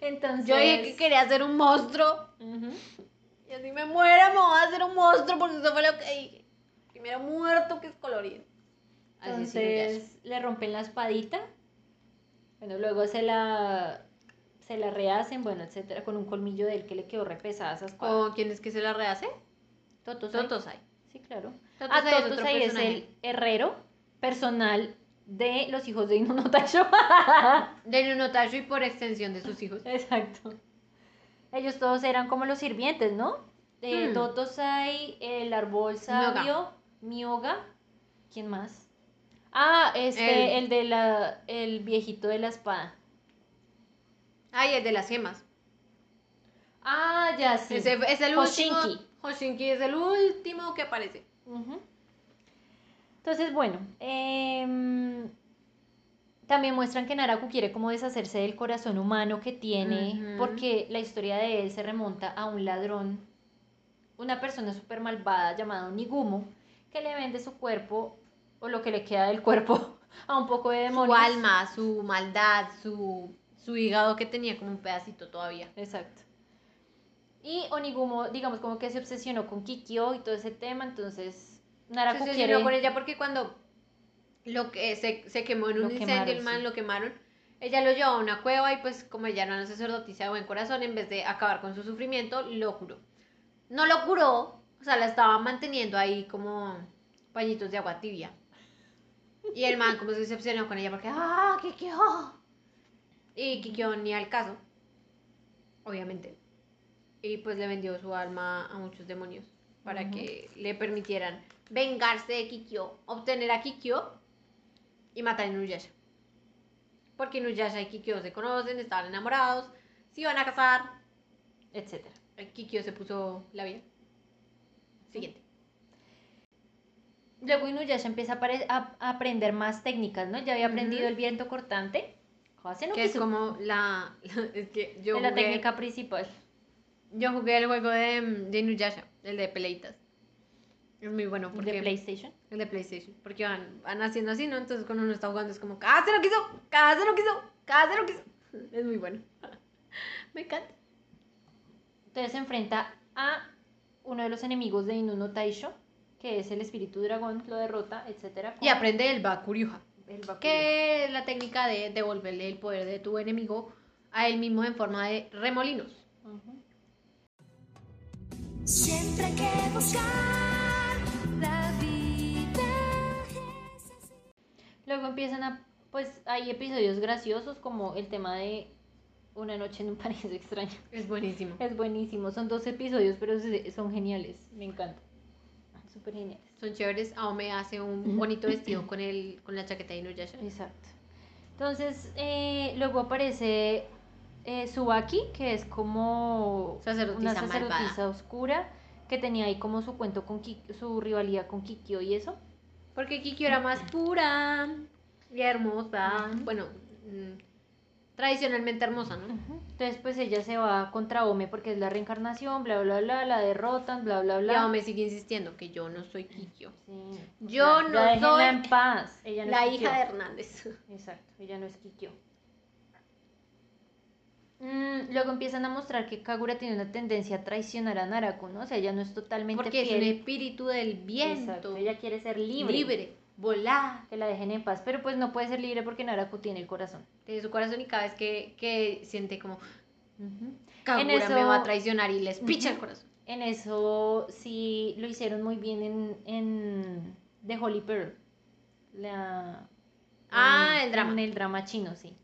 Entonces... Yo dije que quería ser un monstruo. Ujú. Y así me muera, me voy a hacer un monstruo porque eso fue lo que dije. Primero muerto que es colorido. Así es Entonces le rompen la espadita. Bueno, luego se la se la rehacen, bueno, etcétera, con un colmillo de él que le quedó re pesada esa espada. ¿Con quién es que se la rehace? Totosai. Totosai. Sí, claro. Totosai ah, Totosai es, el herrero personal de los hijos de Inu no Taisho. De Nunotashi y por extensión de sus hijos. Exacto. Ellos todos eran como los sirvientes, ¿no? Eh, Hmm. Totosai, el árbol sabio, Mioga. ¿Quién más? Ah, este, El- el, de la, el viejito de la espada. Ay, el de las gemas. Ah, ya sí. Ese es el último. Hoshinki. Hoshinki es el último que aparece. Ujú. Entonces, bueno, em, también muestran que Naraku quiere como deshacerse del corazón humano que tiene, porque la historia de él se remonta a un ladrón, una persona súper malvada llamada Nigumo, que le vende su cuerpo, o lo que le queda del cuerpo, a un poco de demonios. Su alma, su maldad, su, su hígado que tenía como un pedacito todavía. Exacto. Y Onigumo, digamos, como que se obsesionó con Kikyo y todo ese tema, entonces Naraku se quiere... obsesionó con ella porque cuando lo que se, se quemó en un Lo incendio, quemaron, el man sí. lo quemaron, ella lo llevó a una cueva y pues como ella era una sacerdotisa de buen corazón, en vez de acabar con su sufrimiento, lo curó. No lo curó, o sea, la estaba manteniendo ahí como pañitos de agua tibia. Y el man como se obsesionó con ella porque, ¡ah, Kikyo! Y Kikyo ni al caso, obviamente. Y pues le vendió su alma a muchos demonios para que le permitieran vengarse de Kikyo, obtener a Kikyo y matar a Inuyasha. Porque Inuyasha y Kikyo se conocen, estaban enamorados, se iban a casar. etcétera. Kikyo se puso la vida. Siguiente. Luego Inuyasha empieza a, aprender más técnicas, ¿no? Ya había aprendido el viento cortante. Hase no Que es como la. Es que yo la jugué, técnica principal. yo jugué el juego de, de Inuyasha, el de peleitas. Es muy bueno porque. De PlayStation. El de PlayStation. Porque van, van haciendo así, ¿no? Entonces cuando uno está jugando es como, ¡cada se lo quiso! ¡Cada se lo quiso! ¡Cada se lo quiso! Es muy bueno. Me encanta. Entonces se enfrenta a uno de los enemigos de Inuno Taisho, que es el espíritu dragón, lo derrota, etcétera. Y aprende el Bakuryuha. Que es la técnica de devolverle el poder de tu enemigo a él mismo en forma de remolinos. Siempre hay que buscar la vida. Luego empiezan a, pues hay episodios graciosos como el tema de Una noche en un paraíso extraño. Es buenísimo. Es buenísimo, son dos episodios, pero son geniales, me encanta. Súper geniales. Son chéveres. Aome hace un bonito vestido con, el, con la chaqueta de Inuyasha. Exacto. Entonces, eh, luego aparece eh, Subaki, que es como Sacerdotisa una sacerdotisa malvada. oscura, que tenía ahí como su cuento con Ki- su rivalidad con Kikyo y eso. Porque Kikyo era más pura y hermosa. Bueno, mm, tradicionalmente hermosa, ¿no? Entonces, pues ella se va contra Ome porque es la reencarnación, bla, bla, bla, la derrotan, bla, bla, Y bla. Aome sigue insistiendo que yo no soy Kikyo. Sí, Yo no déjenla soy en paz. Ella no La es Kikyo. hija de Hernández. Exacto, ella no es Kikyo. Mm, luego empiezan a mostrar que Kagura tiene una tendencia a traicionar a Naraku, ¿no? O sea, ella no es totalmente Porque es un espíritu del viento. Exacto, ella quiere ser libre, libre, volar. que la dejen en paz, pero pues no puede ser libre porque Naraku tiene el corazón. De su corazón y cada vez que, que siente como En Kagura eso- me va a traicionar y les picha el corazón. En eso sí lo hicieron muy bien en, en The Holy Pearl. La, Ah, en- el drama. En el drama chino, sí.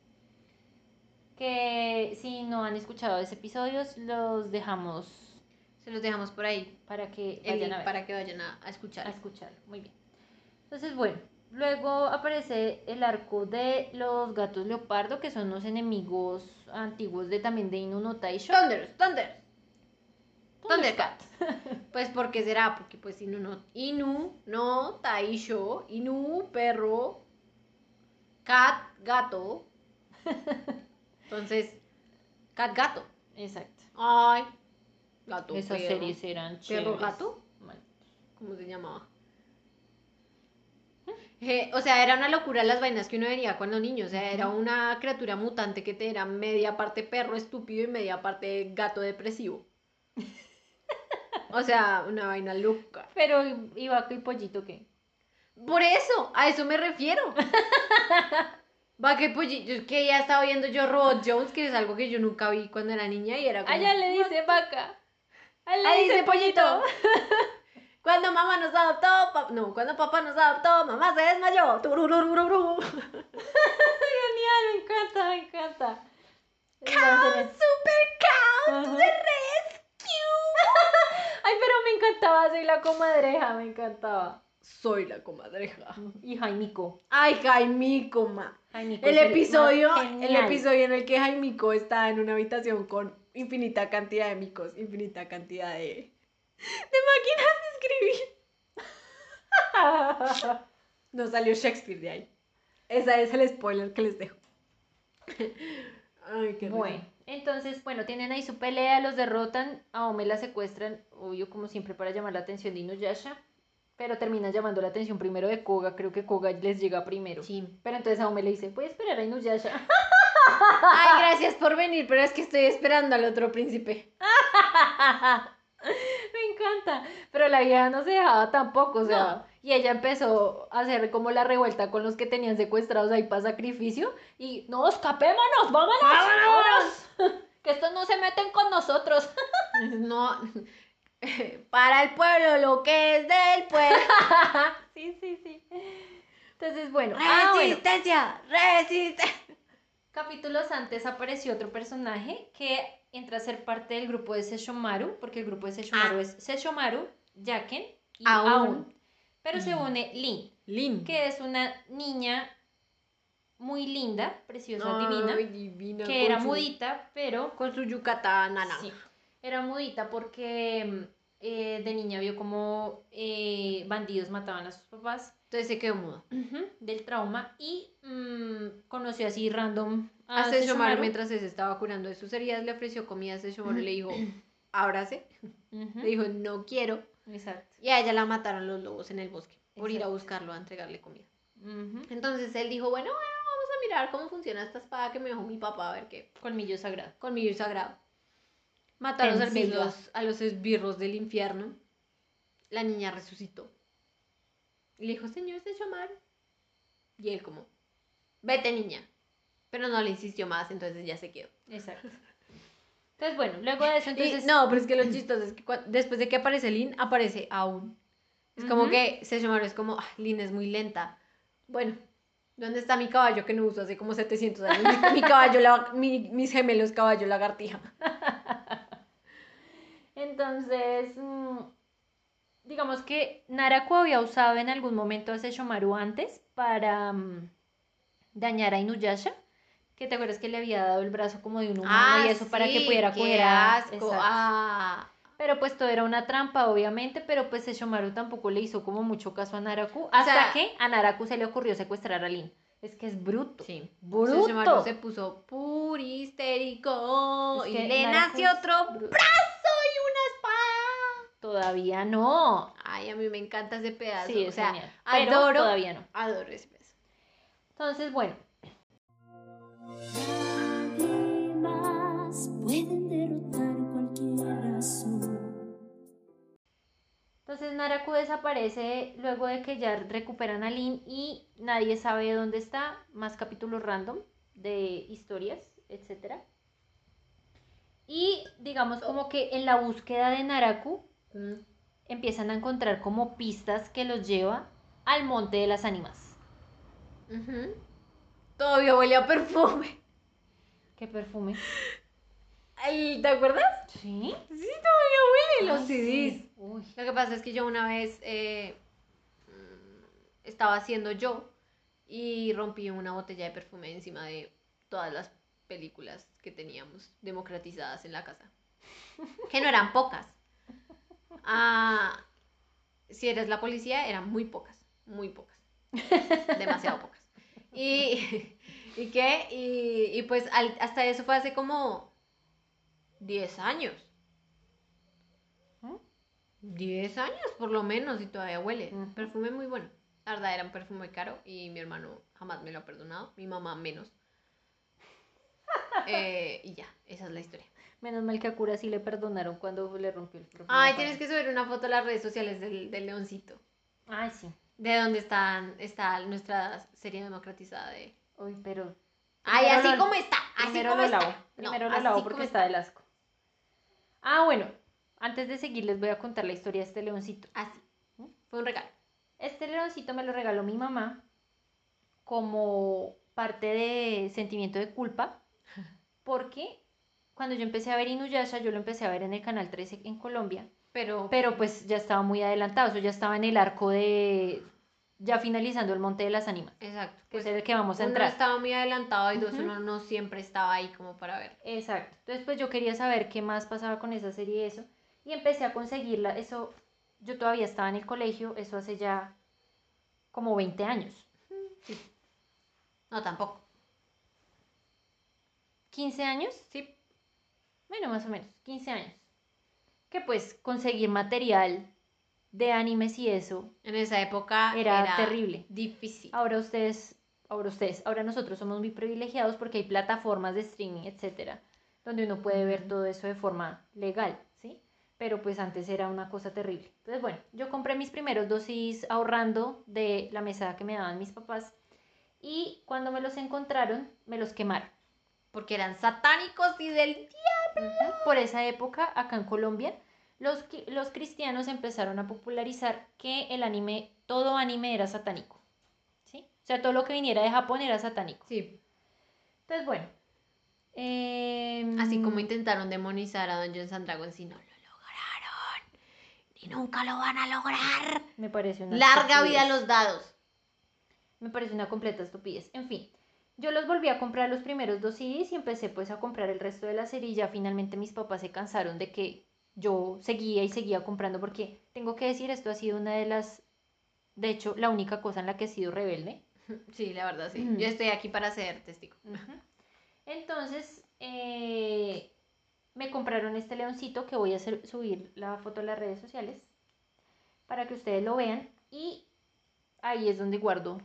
Que si no han escuchado ese episodio, los dejamos Se los dejamos por ahí. para que El vayan link a ver. para que vayan a, a escuchar. a escuchar. Muy bien. Entonces, bueno, luego aparece el arco de los gatos leopardo, que son los enemigos antiguos de también de Inu no Taisho. Thunders, Thunders. Thundercat. Pues porque será, porque pues Inu no, Inu no Taisho, Inu perro, cat gato. Entonces, cat gato. Exacto. Ay, gato Esas perro. series eran chéveres. ¿Perro gato? ¿Cómo se llamaba? Eh, o sea, era una locura las vainas que uno veía cuando niño. O sea, era una criatura mutante que te era media parte perro estúpido y media parte gato depresivo. O sea, una vaina loca. Pero, ¿y vaca y pollito qué? Por eso, a eso me refiero. Va que pollito, es que ya estaba viendo yo Robot Jones, que es algo que yo nunca vi cuando era niña y era como... Allá le dice vaca. Allá Ahí le dice dice pollito. pollito. Cuando mamá nos adoptó, pa- no, cuando papá nos adoptó, mamá se desmayó. Genial, me encanta, me encanta. Cow, super cow, to the rescue. Ay, pero me encantaba, soy la comadreja, me encantaba. Soy la comadreja. Y Jaimico. Ay, Jaimico, ma. Jaimico El episodio, el episodio en el que Jaimico está en una habitación con infinita cantidad de micos, infinita cantidad de, de máquinas de escribir. No salió Shakespeare de ahí. Ese es el spoiler que les dejo. Ay, qué Bueno, risa. entonces, bueno, tienen ahí su pelea, los derrotan, a Ome la secuestran, obvio como siempre para llamar la atención de Inuyasha, pero terminan llamando la atención primero de Koga, creo que Koga les llega primero. Sí. Pero entonces a Ome le dice, voy a esperar a Inuyasha. Ay, gracias por venir, pero es que estoy esperando al otro príncipe. Encanta, pero la vieja no se dejaba tampoco, o sea, No. y ella empezó a hacer como la revuelta con los que tenían secuestrados ahí para sacrificio, y no, escapémonos, vámonos, vámonos, que estos no se meten con nosotros. No, para el pueblo lo que es del pueblo. sí, sí, sí. Entonces, bueno, ah, bueno, Resistencia, resistencia. capítulos antes apareció otro personaje que entra a ser parte del grupo de Sesshomaru, porque el grupo de Sesshomaru Ah. es Sesshomaru, Yaken y. Aun. Pero se Mm. une Lin, Lin. que es una niña muy linda, preciosa, divina, Ay, divina. que con era su- mudita, pero Con su yucatán naranja. sí, Era mudita porque mm, eh, de niña vio como eh, bandidos mataban a sus papás Entonces se quedó ujú, del trauma y mm, conoció así random a A Sesshomaru, mientras se estaba curando de sus heridas, le ofreció comida a Sesshomaru y le dijo, ábrase. Le dijo, no quiero. Exacto. Y a ella la mataron los lobos en el bosque por ir a buscarlo a entregarle comida. Entonces él dijo, bueno, bueno, vamos a mirar cómo funciona esta espada que me dejó mi papá, a ver qué. Colmillo sagrado. Colmillo sagrado. Mató a los, esbirros, a los esbirros del infierno. La niña resucitó. Y le dijo, señor Sesshomaru. Y él como, vete niña. Pero no le insistió más, entonces ya se quedó. Exacto. Entonces, bueno, luego de eso, Y- entonces. no, pero es que lo chistoso es que después de que aparece Lin, aparece aún. Es como que Sesshomaru es como, "Ah, Lin es muy lenta. Bueno, ¿dónde está mi caballo que no uso hace como 700 años? Mi, mi caballo, la- mi- mis gemelos caballo lagartija. Entonces, mm, digamos que Naraku había usado en algún momento a Sesshomaru antes para mm, dañar a Inuyasha. Que te acuerdas que le había dado el brazo como de un humano y eso para que Ah, pudiera qué coger a. asco. Ah, Pero pues todo era una trampa, obviamente, pero pues Sesshomaru tampoco le hizo como mucho caso a Naraku. Hasta sea- que a Naraku se le ocurrió secuestrar a Lin. Es que es bruto. sí. Bruto. Sesshomaru se puso puristérico Es y le nació otro bruto. brazo y una espada. Todavía no. Ay, a mí me encanta ese pedazo. Sí, o sea, genial. Pero adoro, todavía no. adoro ese pedazo. Entonces, bueno, Lágrimas pueden derrotar cualquier razón. Entonces Naraku desaparece luego de que ya recuperan a Lin y nadie sabe dónde está. Más capítulos random de historias, etc. Y digamos como que en la búsqueda de Naraku Mm. empiezan a encontrar como pistas que los lleva al monte de las ánimas. Todavía huele a perfume. ¿Qué perfume? ¿Te acuerdas? ¿Sí? Sí, todavía huele los CDs. sí. Uy. Lo que pasa es que yo una vez eh, mm, estaba haciendo yo y rompí una botella de perfume encima de todas las películas que teníamos democratizadas en la casa. Que no eran pocas. Ah, si eres la policía, eran muy pocas, muy pocas. Demasiado pocas. Y, ¿y qué? Y, y pues al- hasta eso fue hace como 10 años. ¿Mm? 10 años por lo menos y todavía huele. Perfume muy bueno. La verdad era un perfume caro y mi hermano jamás me lo ha perdonado. Mi mamá menos. Eh, y ya, esa es la historia. Menos mal que a Cura sí le perdonaron cuando le rompió el perfume. Ay, tienes que subir una foto a las redes sociales del, del leoncito. Ay, sí. De donde están, está nuestra serie democratizada de... Uy, pero Ay, así lo- como está. Así primero como lo está. lavo. No, Primero lo así lavo porque está del asco. Ah, bueno. Antes de seguir les voy a contar la historia de este leoncito. Así. Fue un regalo. Este leoncito me lo regaló mi mamá como parte de sentimiento de culpa porque cuando yo empecé a ver Inuyasha yo lo empecé a ver en el canal 13 en Colombia Pero, pero pues ya estaba muy adelantado, o sea, ya estaba en el arco de ya finalizando el Monte de las Ánimas, exacto. que Pues es el que vamos a uno entrar. estaba muy adelantado y dos, uno no siempre estaba ahí como para ver. Exacto. Entonces, pues yo quería saber qué más pasaba con esa serie y eso. Y empecé a conseguirla. Eso, yo todavía estaba en el colegio, eso hace ya como 20 años. No, tampoco. 15 años, Sí. bueno, más o menos, 15 años. Que pues conseguir material de animes y eso. En esa época Era terrible. Difícil. Ahora ustedes, ahora ustedes, ahora nosotros somos muy privilegiados porque hay plataformas de streaming, etcétera, donde uno puede ver todo eso de forma legal, ¿sí? Pero pues antes era una cosa terrible. Entonces, bueno, yo compré mis primeros dosis ahorrando de la mesada que me daban mis papás y cuando me los encontraron, me los quemaron. Porque eran satánicos y del... Ujú. Por esa época, acá en Colombia, los, los cristianos empezaron a popularizar que el anime, todo anime era satánico, ¿sí? O sea, todo lo que viniera de Japón era satánico. Sí. Entonces, bueno. em, Así como intentaron demonizar a Dungeons and Dragons y no lo lograron. Y nunca lo van a lograr. Me parece una Larga estupidez. vida a los dados. Me parece una completa estupidez. En fin. Yo los volví a comprar los primeros dos CDs y empecé pues a comprar el resto de la serie y ya finalmente mis papás se cansaron de que yo seguía y seguía comprando porque tengo que decir, esto ha sido una de las, de hecho, la única cosa en la que he sido rebelde. Sí, la verdad, sí. Yo estoy aquí para ser testigo. Entonces, eh, me compraron este leoncito que voy a hacer, subir la foto a las redes sociales para que ustedes lo vean y ahí es donde guardo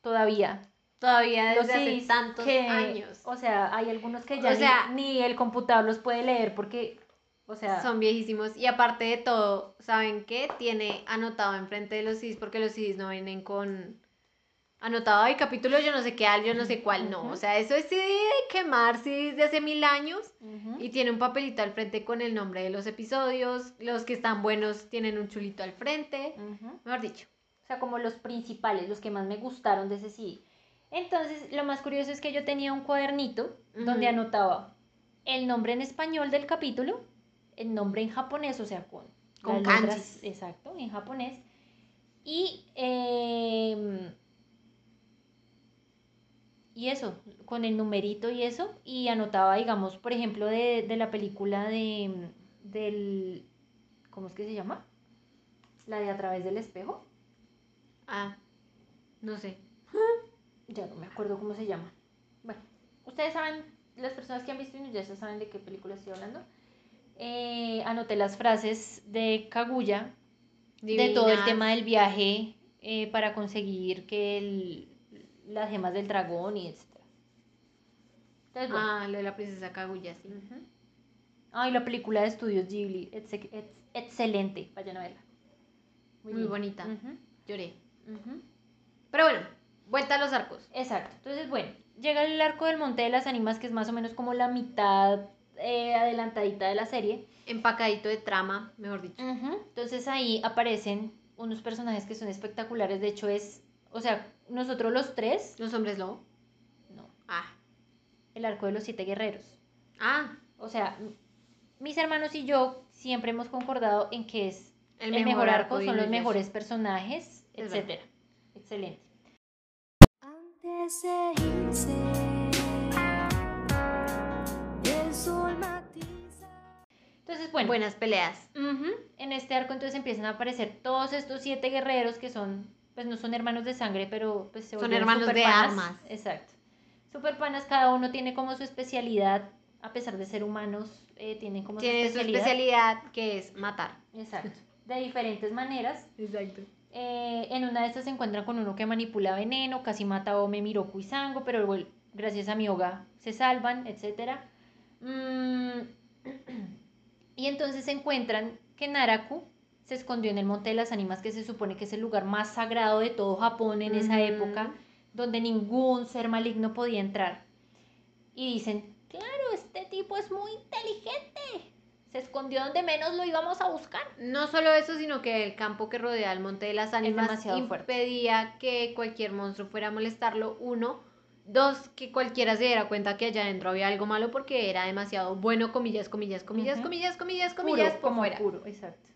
todavía Todavía desde hace tantos que, años. O sea, hay algunos que ya O ni- sea- ni, el computador los puede leer porque, o sea, Son viejísimos. Y aparte de todo, ¿saben qué? Tiene anotado enfrente de los CDs porque los CDs no vienen con anotado hay capítulo yo no sé qué, al yo no sé cuál, no. O sea, eso es CD de quemar CDs de hace mil años. Y tiene un papelito al frente con el nombre de los episodios. Los que están buenos tienen un chulito al frente. Mejor dicho. O sea, como los principales, los que más me gustaron de ese CD. Entonces, lo más curioso es que yo tenía un cuadernito donde anotaba el nombre en español del capítulo, el nombre en japonés, o sea, con, Con las letras- exacto, en japonés. Y, em, y eso, con el numerito y eso, y anotaba, digamos, por ejemplo, de, de la película de, del, ¿cómo es que se llama? La de A través del espejo. Ah, no sé. Ya no me acuerdo cómo se llama. Bueno, ustedes saben, las personas que han visto Inuyasha saben de qué película estoy hablando. Eh, anoté las frases de Kaguya, de todo el tema del viaje eh, para conseguir que el- las gemas del dragón y etc. Entonces, bueno. Ah, lo de la princesa Kaguya, sí. Ujú. Ay, la película de estudios Ghibli, ex- ex- excelente, vayan a verla. Muy bonita. Lloré. ujú. Pero bueno, vuelta a los arcos. Exacto. Entonces, bueno, llega el arco del Monte de las Ánimas, que es más o menos como la mitad eh, adelantadita de la serie. Empacadito de trama, mejor dicho. Entonces ahí aparecen unos personajes que son espectaculares. De hecho, es, o sea, nosotros los tres, Los hombres lobo. no, Ah. el arco de los siete guerreros. Ah, O sea, mis hermanos y yo siempre hemos concordado en que es el, el, mejor, arco, de son los mejores personajes, Es etcétera. Excelente. Antes de irse, el sol matiza. Entonces, bueno, Buenas peleas. En este arco entonces empiezan a aparecer todos estos siete guerreros que son, pues no son hermanos de sangre, pero pues se Son hermanos de superpanas. armas. Exacto. Super panas, cada uno tiene como su especialidad, a pesar de ser humanos, eh, tienen como Tiene su su especialidad. especialidad que es matar. Exacto. De diferentes maneras. Exacto. Eh, en una de estas se encuentran con uno que manipula veneno, casi mata a Ome, Miroku y Sango, pero bueno, gracias a Mioga se salvan, etc. y entonces se encuentran que Naraku se escondió en el Monte de las Ánimas, que se supone que es el lugar más sagrado de todo Japón en esa época, donde ningún ser maligno podía entrar. Y dicen, claro, este tipo es muy inteligente. Se escondió donde menos lo íbamos a buscar. No solo eso, sino que el campo que rodea el Monte de las Ánimas demasiado fuerte. impedía que cualquier monstruo fuera a molestarlo. Uno. Dos, que cualquiera se diera cuenta que allá adentro había algo malo porque era demasiado bueno, comillas, comillas, comillas, Ujú. comillas, comillas, Puro, comillas, por como fuera. puro, exacto.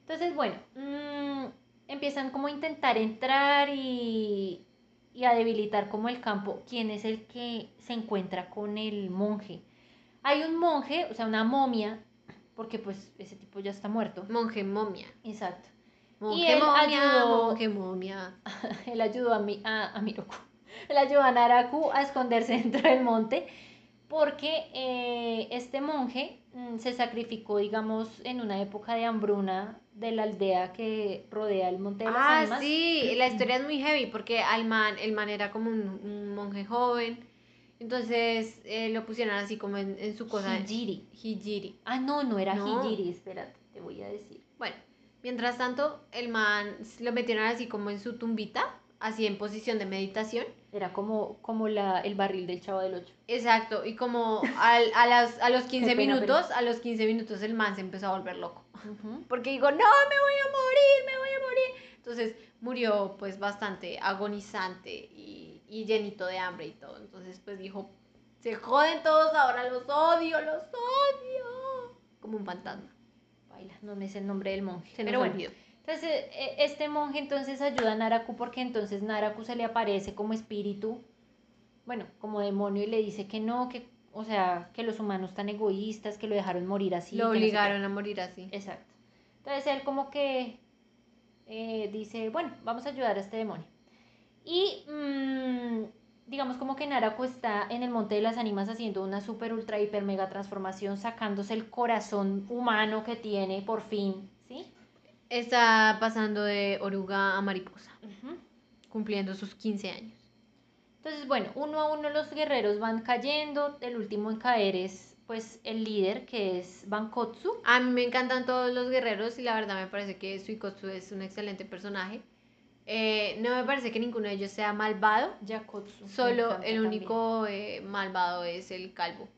Entonces, bueno, mm, empiezan como a intentar entrar y, y a debilitar como el campo. ¿Quién es el que se encuentra con el monje? Hay un monje, o sea, una momia, porque pues ese tipo ya está muerto. Monje momia. Exacto. Monje él momia, ayudó- monje momia. Él ayudó a, mi, a, a Miroku. Él ayudó a Naraku a esconderse dentro del monte porque eh, este monje mm, se sacrificó, digamos, en una época de hambruna de la aldea que rodea el monte de las Ah, sí, la historia es muy heavy porque al man, el man era como un, un monje joven. Entonces eh, lo pusieron así como en, en su cosa. Hijiri. Hijiri. Ah, no, no era No. Hijiri, espérate, te voy a decir. Bueno, mientras tanto, el man lo metieron así como en su tumbita, así en posición de meditación. Era como, como la, el barril del chavo del 8. Exacto, y como al- a, las, a los 15 Qué pena, minutos, a los 15 minutos el man se empezó a volver loco. Porque digo, no, me voy a morir, me voy a morir. Entonces murió pues bastante agonizante y, y llenito de hambre y todo. Entonces pues dijo, se joden todos ahora, los odio, los odio. Como un fantasma. Baila, no me sé el nombre del monje. Se pero bueno. olvidó. Entonces, eh, este monje entonces ayuda a Naraku porque entonces Naraku se le aparece como espíritu bueno, como demonio y le dice que no, que, o sea, que los humanos están egoístas, que lo dejaron morir así. Lo no obligaron a morir así. Exacto. Entonces él como que eh, dice, bueno, vamos a ayudar a este demonio. Y mm, digamos como que Naraku está en el Monte de las Ánimas haciendo una super ultra hiper mega transformación, sacándose el corazón humano que tiene por fin, ¿sí? Está pasando de oruga a mariposa, cumpliendo sus 15 años. Entonces, bueno, uno a uno los guerreros van cayendo, el último en caer es pues el líder que es Bankotsu. A mí me encantan todos los guerreros y la verdad me parece que Suikotsu es un excelente personaje. Eh, no me parece que ninguno de ellos sea malvado. Yakotsu. Solo el único eh, malvado es el calvo.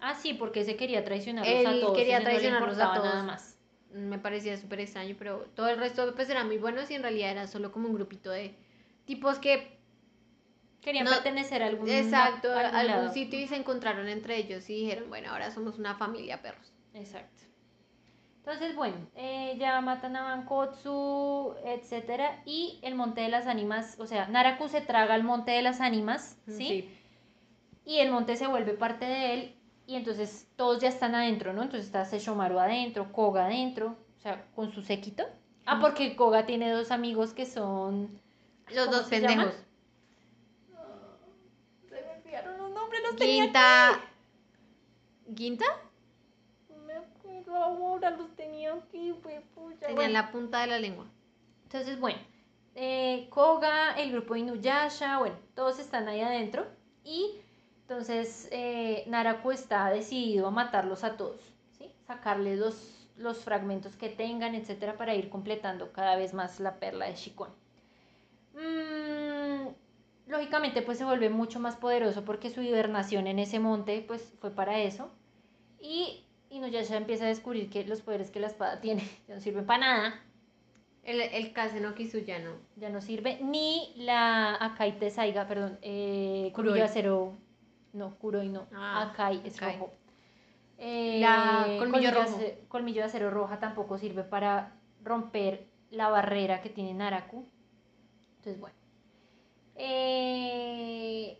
Ah, sí, porque ese quería traicionarlos Él a todos. quería ese no a todos. Nada más. Me parecía súper extraño, pero todo el resto pues eran muy buenos y en realidad era solo como un grupito de tipos que Querían No, pertenecer a algún, Exacto, a algún algún sitio y se encontraron entre ellos y dijeron, bueno, ahora somos una familia perros. Exacto. Entonces, bueno, eh, ya matan a Bankotsu, etcétera, y el Monte de las Ánimas, o sea, Naraku se traga el Monte de las Ánimas, ¿sí? Y el monte se vuelve parte de él, y entonces todos ya están adentro, ¿no? Entonces está Sesshomaru adentro, Koga adentro, o sea, con su séquito. Ah, porque Koga tiene dos amigos que son... Los ¿Cómo dos pendejos. Se me olvidaron los nombres, los. No me acuerdo ahora, los tenía aquí, pues, pucha. Tenía bueno. en la punta de la lengua. Entonces, bueno, eh, Koga, el grupo Inuyasha, bueno, todos están ahí adentro. Y entonces eh, Naraku está decidido a matarlos a todos, ¿sí? Sacarles los, los fragmentos que tengan, etcétera, para ir completando cada vez más la perla de Shikon. Mm, lógicamente, pues se vuelve mucho más poderoso porque su hibernación en ese monte, pues fue para eso. Y Inuyasha empieza a descubrir que los poderes que la espada tiene ya no sirven para nada El, el Kase no Kizuya no. ya no sirve, ni la Akai Tesaiga, perdón, eh, Kuroi. colmillo de acero, no, Kuroi no, Ah, Akai es Akai. rojo. Eh, La colmillo de rojo. ace- colmillo de acero roja tampoco sirve para romper la barrera que tiene Naraku. Entonces, bueno. Eh,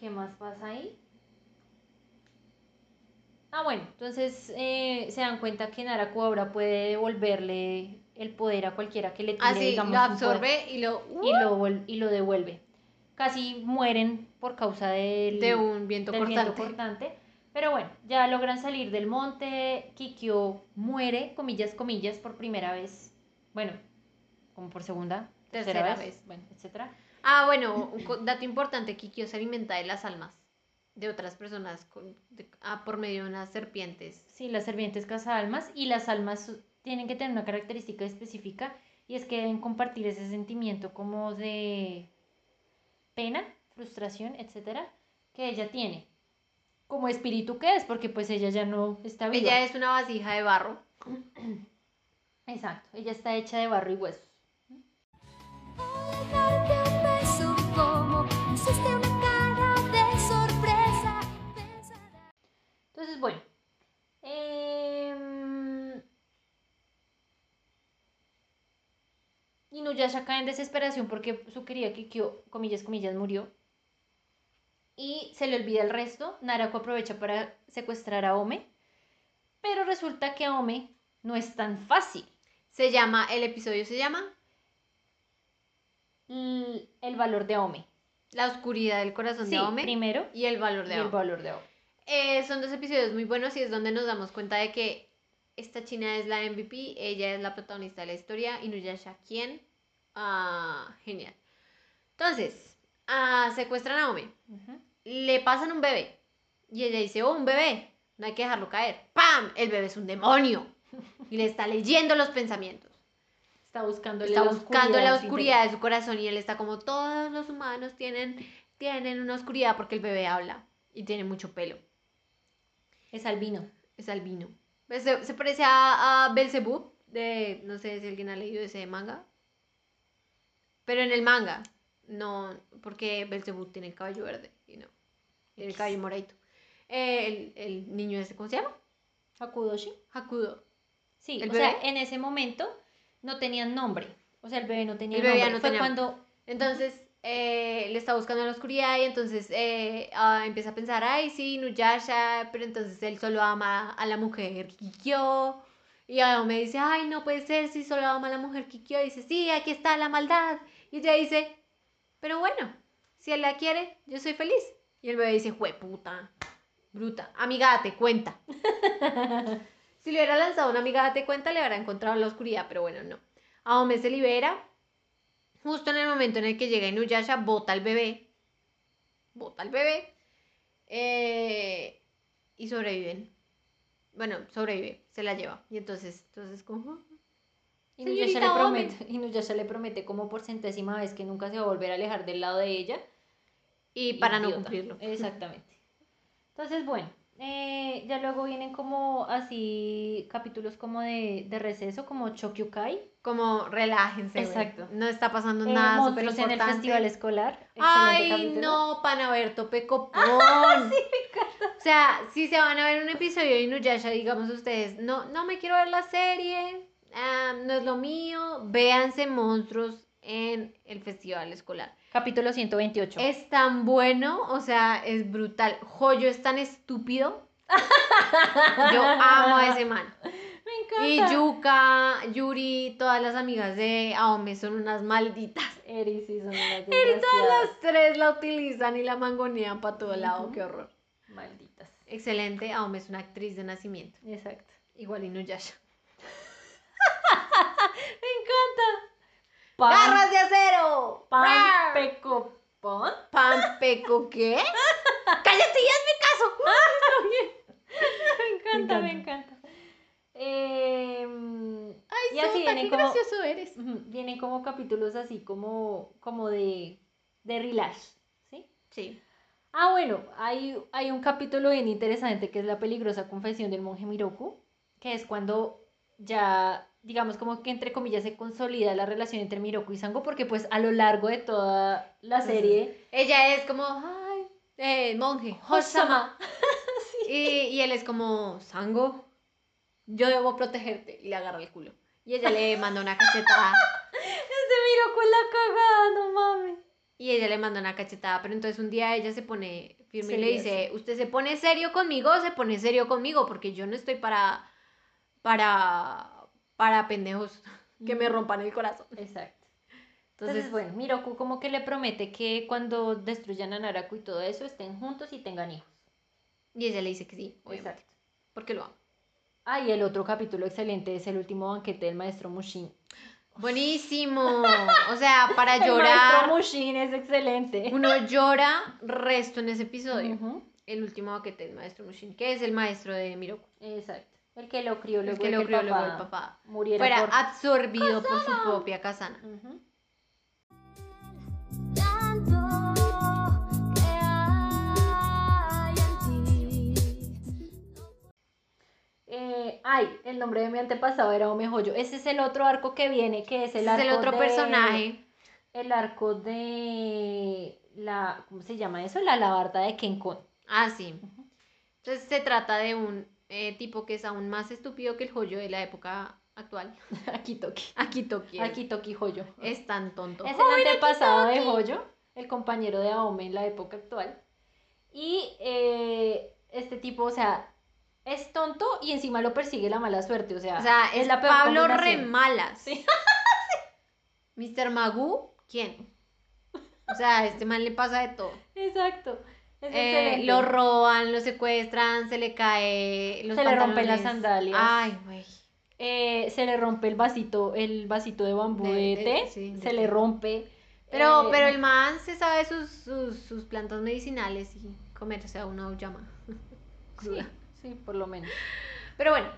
¿Qué más pasa ahí? Ah, bueno, entonces eh, se dan cuenta que Naraku ahora puede devolverle el poder a cualquiera que le tire, Así digamos, Ah, lo absorbe y lo. uh, y lo, vuel- y lo devuelve. Casi mueren por causa del, de un viento del cortante. viento cortante. Pero bueno, ya logran salir del monte. Kikyo muere, comillas, comillas, por primera vez. Bueno, como por segunda, tercera, Tercera vez, vez. bueno, etcétera. Ah, bueno, un dato importante, Kikyo se alimenta de las almas de otras personas con- de- ah, por medio de unas serpientes. Sí, las serpientes almas y las almas tienen que tener una característica específica y es que deben compartir ese sentimiento como de pena, frustración, etcétera, que ella tiene. Como espíritu que es, porque pues ella ya no está viva. Ella es una vasija de barro. Exacto, ella está hecha de barro y huesos. Entonces, bueno. em, Inuyasha cae en desesperación porque su querida Kikyo, comillas, comillas, murió. Y se le olvida el resto. Narako aprovecha para secuestrar a Ome. Pero resulta que Ome no es tan fácil. Se llama, el episodio se llama el valor de Ome. La oscuridad del corazón Sí, de Ome primero. y el valor Y de el Ome. valor de Ome. Eh, son dos episodios muy buenos y es donde nos damos cuenta de que esta china es la MVP, ella es la protagonista de la historia, Inuyasha, ¿quién? Ah, genial. Entonces, ah, secuestran a Ome, le pasan un bebé y ella dice, oh, un bebé, no hay que dejarlo caer. ¡Pam! El bebé es un demonio y le está leyendo los pensamientos. Está buscando Está buscando la en su oscuridad de su corazón y él está como todos los humanos tienen, tienen una oscuridad porque el bebé habla y tiene mucho pelo. Es albino. Es albino. Pues se, se parece a, a Belzebub, de, no sé si alguien ha leído ese manga. Pero en el manga, no, porque Belzebub tiene el cabello verde y no, tiene el cabello moradito. Eh, el, el niño ese, ¿cómo se llama? Hakudoshi. Hakudo. Sí, ¿El o sea, en ese momento no tenían nombre. O sea, el bebé no tenía El bebé nombre. no Fue tenía- cuando Entonces, eh, le está buscando en la oscuridad y entonces eh, ah, empieza a pensar, ay, sí, Nuyasha, pero entonces él solo ama a la mujer Kikyo. Y me dice, ay, no puede ser, si solo ama a la mujer Kikyo. Y dice, sí, aquí está la maldad. Y ella dice, pero bueno, si él la quiere, yo soy feliz. Y el bebé dice, jue puta, bruta, amiga, date cuenta. si le hubiera lanzado una amiga, date cuenta, le habrá encontrado en la oscuridad, pero bueno, no. Aome se libera. Justo en el momento en el que llega Inuyasha, bota al bebé. Bota al bebé. eh, y sobreviven. Bueno, sobrevive, se la lleva. Y entonces, entonces como... Inuyasha le, promete, Inuyasha le promete como por centésima vez que nunca se va a volver a alejar del lado de ella. Y para no cumplirlo. Exactamente. Entonces, bueno, eh, ya luego vienen como así capítulos como de, de receso, como Chokyukai. Como relájense. Exacto. No está pasando eh, nada súper monstruos en el importante. festival escolar. Ay, capítulo. no, Panaberto Pecopón. O sea, si se van a ver un episodio de Inuyasha, digamos ustedes, no, no me quiero ver la serie, ah, no es lo mío, véanse monstruos en el festival escolar. Capítulo 128. Es tan bueno, o sea, es brutal. Joyo es tan estúpido. Yo amo a ese man. Me Y encanta. Yuka, Yuri, todas las amigas de Aome son unas malditas. Eri sí son unas Y todas las tres la utilizan y la mangonean para todo lado, qué horror. Malditas. Excelente, Aome es una actriz de nacimiento. Exacto. Igual Inuyasha. Me encanta. Pan, ¡Garras de acero! pan ¡Rar! pecopón. ¿Pan peco qué? ¡Cállate y hazme caso! Me encanta, me encanta. encanta. Em, Ay, Y así Sota, vienen qué como- gracioso eres. vienen como capítulos así como, como de, de relax, ¿sí? Sí. Ah, bueno, hay, hay un capítulo bien interesante que es la peligrosa confesión del monje Miroku, que es cuando ya, digamos, como que entre comillas se consolida la relación entre Miroku y Sango, porque pues a lo largo de toda la serie, Ella es como, ay, eh, monje, Hosama. Y, y él es como, Sango, yo debo protegerte. Y le agarra el culo. Y ella le manda una cachetada. ese Miroku es la cagada, no mames. Y ella le manda una cachetada. Pero entonces un día ella se pone firme y le dice, ¿usted se pone serio conmigo se pone serio conmigo? Porque yo no estoy para, para, para pendejos que me rompan el corazón. Exacto. Entonces, Entonces, bueno, Miroku como que le promete que cuando destruyan a Naraku y todo eso estén juntos y tengan hijos. y ella le dice que sí, obviamente, Exacto. porque lo ama. Ah, y el otro capítulo excelente es el último banquete del maestro Mushin. Buenísimo. O sea, para El maestro llorar. Mushin es excelente. Uno llora resto en ese episodio. El último baquete del maestro Mushin, que es el maestro de Miroku. Exacto. El que lo crió El luego que de lo crió luego el papá. muriera Fuera por... absorbido por su propia. Ujú. Tanto ay, el nombre de mi antepasado era Ome Joyo. Ese es el otro arco que viene, que es el Ese arco es el otro de- personaje. El arco de la... ¿Cómo se llama eso? La labarta de Kenkon. Ah, sí. Entonces se trata de un eh, tipo que es aún más estúpido que el joyo de la época actual. Akitoki. Akitoki. Akitoki Joyo. Es tan tonto. Es el antepasado de Joyo, el compañero de Aome en la época actual. Y eh, este tipo, o sea, es tonto y encima lo persigue la mala suerte. O sea, O sea, es la peor Pablo. Remalas. Sí. Mr. Magoo, ¿quién? O sea, a este man le pasa de todo. Exacto. Eh, lo roban, lo secuestran, se le cae los Se le rompen las sandalias. Ay, güey. Eh, se le rompe el vasito, el vasito de bambú De- de, de- té. sí, de se té. le rompe. Pero, Eh, pero el man se sabe sus, sus, sus plantas medicinales y comerse a una llama. Sí, sí, por lo menos. Pero bueno,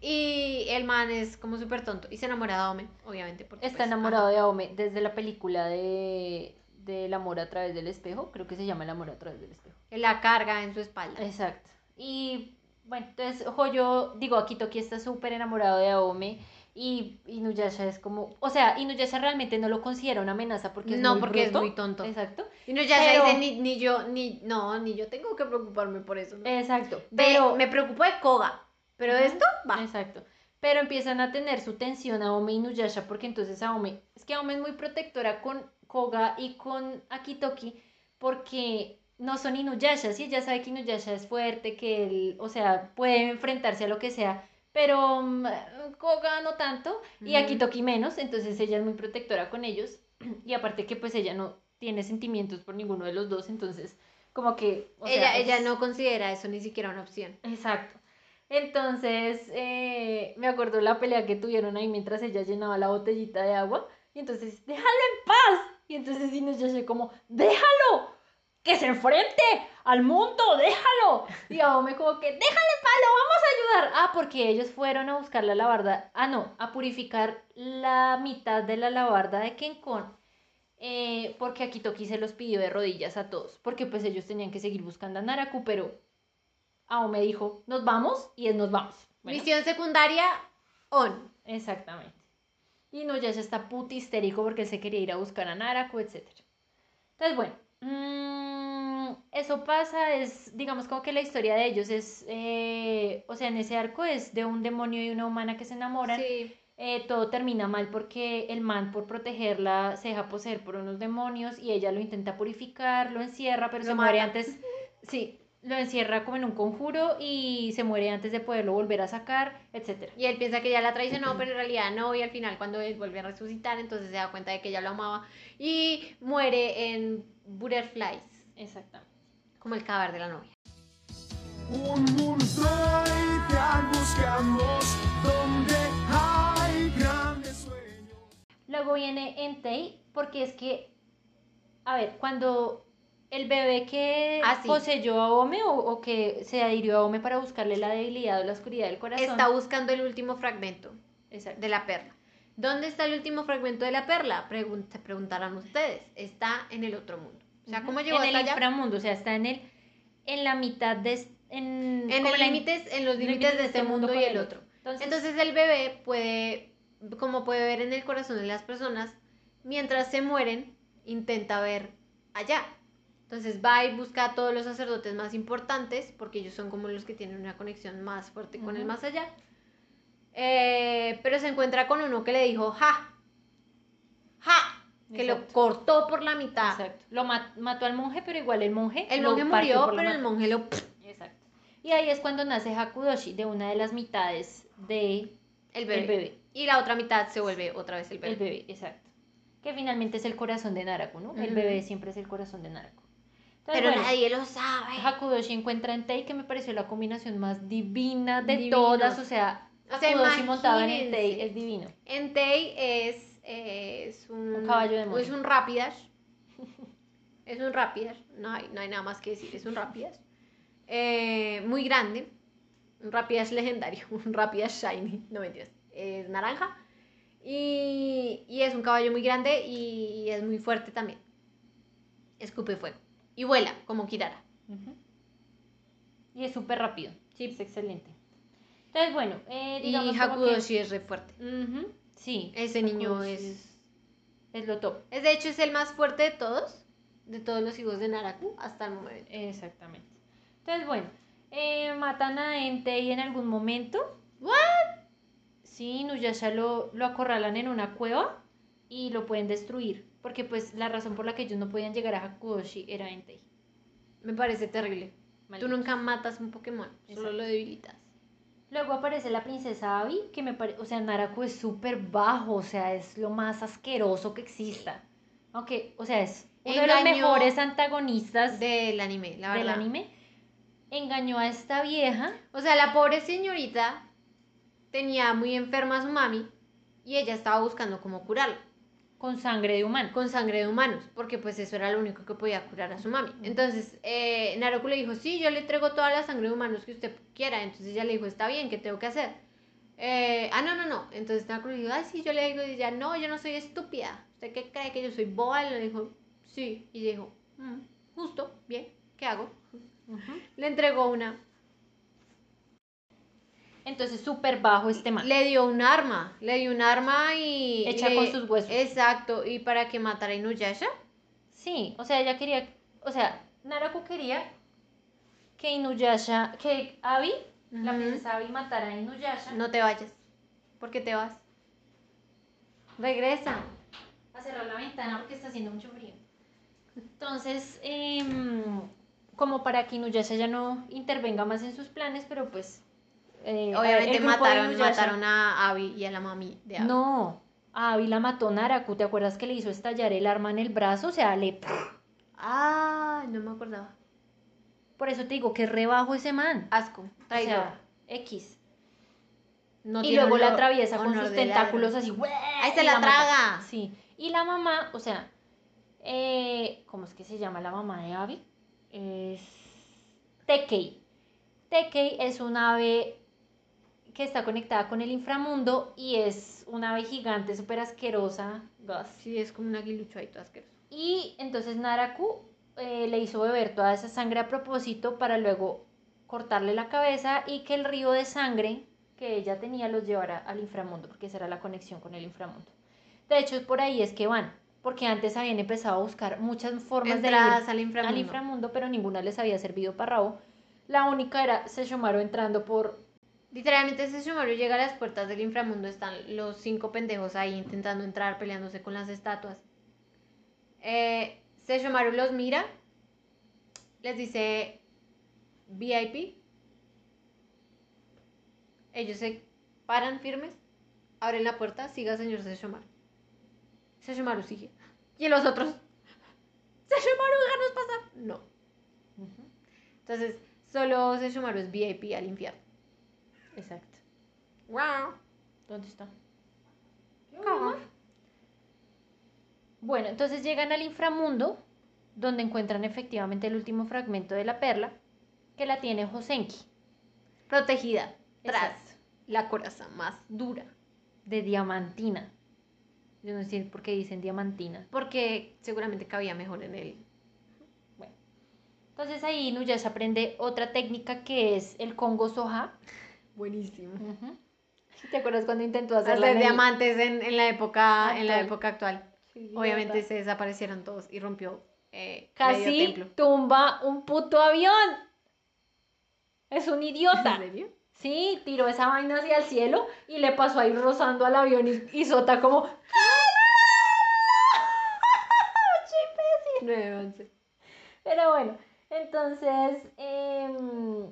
y el man es como súper tonto y se enamora de Ome, obviamente. Porque, Está pues, enamorado ajá. de Aome desde la película de del amor a través del espejo. Creo que se llama El amor a través del espejo. La carga en su espalda. Exacto. Y bueno, entonces Joyo, digo, Akitoki está súper enamorado de Aome. Y Inuyasha es como, o sea, Inuyasha realmente no lo considera una amenaza porque es no, muy porque bruto. es muy tonto. Exacto. Ya Pero- dice, ni, ni yo, ni, no, ni yo tengo que preocuparme por eso. ¿no? Exacto. De- Pero me preocupo de Koga, pero esto va. Exacto. Pero empiezan a tener su tensión Aome y Inuyasha porque entonces Aome, es que Aome es muy protectora con, Koga y con Akitoki porque no son Inuyasha, sí, ella sabe que Inuyasha es fuerte, que él, o sea, puede enfrentarse a lo que sea, pero mm, Koga no tanto y Ujú. Akitoki menos, entonces ella es muy protectora con ellos y aparte que pues ella no tiene sentimientos por ninguno de los dos, entonces como que... o ella, sea, ella es- no considera eso ni siquiera una opción. Exacto. Entonces, eh, me acuerdo la pelea que tuvieron ahí mientras ella llenaba la botellita de agua. Y entonces, déjalo en paz. Y entonces Inuyasha como, déjalo, que se enfrente al mundo, déjalo. Y Aome como que, déjale en paz, lo vamos a ayudar. Ah, porque ellos fueron a buscar la lavarda, ah, no, a purificar la mitad de la lavarda de Kenkon. eh, porque Akitoki se los pidió de rodillas a todos, porque pues ellos tenían que seguir buscando a Naraku, pero Aome dijo, nos vamos y él nos vamos. Bueno, Misión secundaria, on. Exactamente. Y no, ya se está puti histérico porque se quería ir a buscar a Naraku, etc. Entonces, bueno, mm, eso pasa, es, digamos, como que la historia de ellos es, eh, o sea, en ese arco es de un demonio y una humana que se enamoran. Sí. Eh, todo termina mal porque el man, por protegerla, se deja poseer por unos demonios y ella lo intenta purificar, lo encierra, pero Lo se muere antes. Sí, lo encierra como en un conjuro y se muere antes de poderlo volver a sacar, etcétera. Y él piensa que ella la traicionó, pero en realidad no. Y al final, cuando él vuelve a resucitar, entonces se da cuenta de que ella lo amaba. Y muere en Butterflies, Exactamente. como el cadáver de la novia. Un mundo ideal buscamos donde hay grandes sueños. Luego viene Entei, porque es que, a ver, cuando el bebé que Ah, sí. poseyó a Ome o, o que se adhirió a Ome para buscarle la debilidad o la oscuridad del corazón. Está buscando el último fragmento Exacto. de la perla. ¿Dónde está el último fragmento de la perla? Pregun- se preguntarán ustedes. Está en el otro mundo. O sea, ¿cómo llegó en hasta el allá? inframundo, o sea, está en el en la mitad de en, En, el límites, en los límites de este mundo y con el otro. Entonces el bebé puede, como puede ver en el corazón de las personas, mientras se mueren, intenta ver allá. Entonces va y busca a todos los sacerdotes más importantes, porque ellos son como los que tienen una conexión más fuerte con el más allá. Eh, pero se encuentra con uno que le dijo, ja, ja, que lo cortó por la mitad. Exacto. Lo ma- mató al monje, pero igual el monje El monje murió, pero el monje lo... Exacto. Y ahí es cuando nace Hakudoshi, de una de las mitades de El bebé. el bebé. Y la otra mitad se vuelve otra vez el bebé. El bebé, exacto. Que finalmente es el corazón de Naraku, ¿no? El bebé siempre es el corazón de Naraku. Entonces, Pero bueno, nadie lo sabe. Hakudoshi encuentra en Tei que me pareció la combinación más divina de Divino. todas, o sea, O sea, Hakudoshi montado en. Entei es divino. Entei es, es un, Un caballo de Es un Rapidash. es un Rapidash. No hay, no hay nada más que decir. Es un Rapidash. Eh, muy grande. Un Rapidash legendario. Un Rapidash shiny. No mentiras. Es naranja. Y, y es un caballo muy grande y es muy fuerte también. Escupe fuego. Y vuela como Kirara. Y es súper rápido. Sí. Es excelente. Entonces, bueno, eh, Y como que- Hakudoshi es re fuerte. Sí. Ese niño es... Es lo top. Es de hecho es el más fuerte de todos, de todos los hijos de Naraku hasta el momento. Exactamente. Entonces, bueno, eh, matan a Entei en algún momento. ¿What? Sí, Nuyasha lo, lo acorralan en una cueva y lo pueden destruir. Porque pues la razón por la que ellos no podían llegar a Hakudoshi era Entei. Me parece terrible. Tú nunca matas un Pokémon, solo lo debilitas. Luego aparece la princesa Abby, que me parece, o sea, Naraku es súper bajo, o sea, es lo más asqueroso que exista. Aunque, o sea, es uno de los mejores antagonistas Del anime, la del verdad. anime. Engañó a esta vieja. O sea, la pobre señorita tenía muy enferma a su mami y ella estaba buscando cómo curarla con sangre de humano. con sangre de humanos, porque pues eso era lo único que podía curar a su mami. Entonces, eh, Naroku le dijo, sí, yo le entrego toda la sangre de humanos que usted quiera. Entonces ella le dijo, está bien, ¿qué tengo que hacer? Eh, ah, no, no, no. Entonces Naroku le dijo, ay, sí, yo le digo, y ella, no, yo no soy estúpida. ¿Usted qué cree que yo soy boba? Y le dijo, sí. Y dijo, "Mm, justo, bien, ¿qué hago? Le entregó una, Entonces, súper bajo este man. le dio un arma, le dio un arma y... Hecha le- con sus huesos. Exacto, y para que matara a Inuyasha. Sí, o sea, ella quería, o sea, Naraku quería que Inuyasha, que Abby, la Ujú. princesa Abby matara a Inuyasha. No te vayas. ¿Por qué te vas? Regresa. cerrar la ventana porque está haciendo mucho frío. Entonces, em, como para que Inuyasha ya no intervenga más en sus planes, pero pues... eh, Obviamente el mataron, Inuyasha- mataron a Abby y a la mami de Abby. No, a Abby la mató Naraku, ¿te acuerdas que le hizo estallar el arma en el brazo? O sea, le... Ah, no me acordaba. Por eso te digo que rebajo ese man. Asco, O traidor. sea, X. No y luego la atraviesa con sus tentáculos ladrón. así. Ahí se la mata. traga. Sí. Y la mamá, o sea, eh, ¿cómo es que se llama la mamá de Abby? Es Tekei. Tekei es un ave que está conectada con el inframundo y es una ave gigante súper asquerosa. Sí, es como un aguilucho ahí todo asqueroso. Y entonces Naraku eh, le hizo beber toda esa sangre a propósito para luego cortarle la cabeza y que el río de sangre que ella tenía los llevara al inframundo, porque esa era la conexión con el inframundo. De hecho, por ahí es que van, porque antes habían empezado a buscar muchas formas Entradas de al ir inframundo. al inframundo, pero ninguna les había servido para Rabo. La única era Sesshomaru entrando por... Literalmente ese Shumaru llega a las puertas del inframundo, están los cinco pendejos ahí intentando entrar, peleándose con las estatuas. Eh, Sesshomaru los mira, les dice VIP. Ellos se paran firmes, abren la puerta, siga señor Sesshomaru. Sesshomaru sigue. Y los otros, Sesshomaru, déjanos pasar. No. Entonces, solo Sesshomaru es VIP al infierno. Exacto. Wow. ¿Dónde está? ¿Cómo? Bueno, entonces llegan al inframundo, donde encuentran efectivamente el último fragmento de la perla, que la tiene Josenki, Protegida tras Exacto. la coraza más dura. de diamantina. Yo no sé por qué dicen diamantina. Porque seguramente cabía mejor en él. Bueno, entonces ahí Nuyasha aprende otra técnica que es el Congo Soja. Buenísimo. ¿Te acuerdas cuando intentó Hacer el- diamantes en, en la época en la época actual. Sí, Obviamente se desaparecieron todos y rompió eh, Casi templo. tumba un puto avión. Es un idiota. ¿En serio? Sí, tiró esa vaina hacia el cielo y le pasó ahí rozando al avión y, y Sota como... 9, 11. Pero bueno, entonces, em,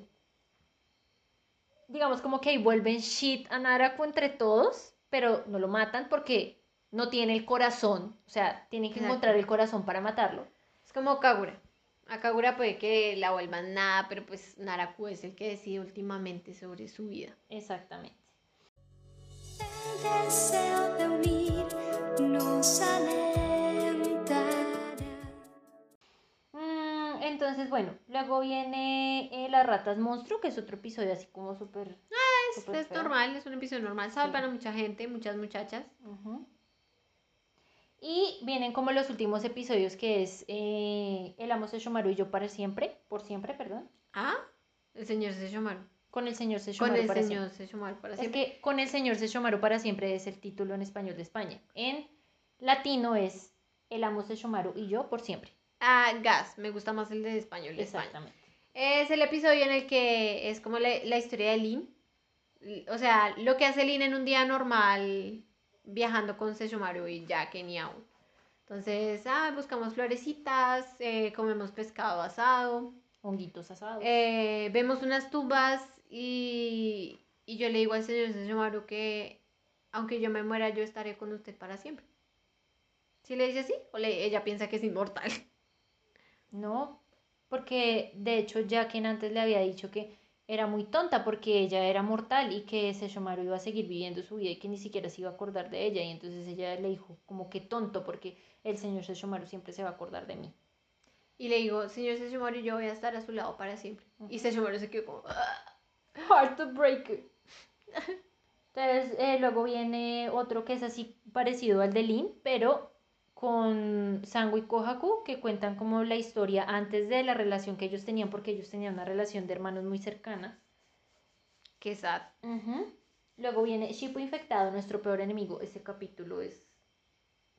digamos como que ahí vuelven shit a Naraku entre todos, pero no lo matan porque no tiene el corazón, o sea, tienen que Exacto. encontrar el corazón para matarlo. Es como Kagura. A Kagura puede que la vuelvan nada, pero pues Naraku es el que decide últimamente sobre su vida. Exactamente. El deseo de unir nos alentará. Entonces, bueno, luego viene eh, Las ratas monstruo, que es otro episodio así como súper... Es, súper es normal, es un episodio normal. Sí. para mucha gente, muchas muchachas. Ujú. Y vienen como los últimos episodios que es eh, El amo Sesshomaru y yo para siempre, por siempre, perdón, Ah, el señor Sesshomaru. con el señor Con Sesshomaru el para señor Sesshomaru para siempre. Es que con el señor Sesshomaru para siempre es el título en español de España. En latino es El amo Sesshomaru y yo por siempre. Ah, Gas, me gusta más el de español de España. Exactamente. Es el episodio en el que es como la, la historia de Lin. L- O sea, lo que hace Lin en un día normal viajando con Sesshomaru y Jack y Niao. Entonces, ah, buscamos florecitas, eh, comemos pescado asado, Honguitos asados. eh, vemos unas tumbas y, y yo le digo al señor Sesshomaru que aunque yo me muera, yo estaré con usted para siempre. ¿Sí le dice así? ¿O le- ella piensa que es inmortal? No, porque de hecho Jacken antes le había dicho que era muy tonta porque ella era mortal y que Sesshomaru iba a seguir viviendo su vida y que ni siquiera se iba a acordar de ella y entonces ella le dijo como que tonto porque el señor Sesshomaru siempre se va a acordar de mí. Y le digo, señor Sesshomaru, yo voy a estar a su lado para siempre. Y Sesshomaru se quedó como... "Ah". Heart to break. Entonces eh, luego viene otro que es así parecido al de Lin, pero con Sango y Kohaku, que cuentan como la historia antes de la relación que ellos tenían, porque ellos tenían una relación de hermanos muy cercana. Qué sad. Luego viene Shippo infectado, nuestro peor enemigo. Ese capítulo es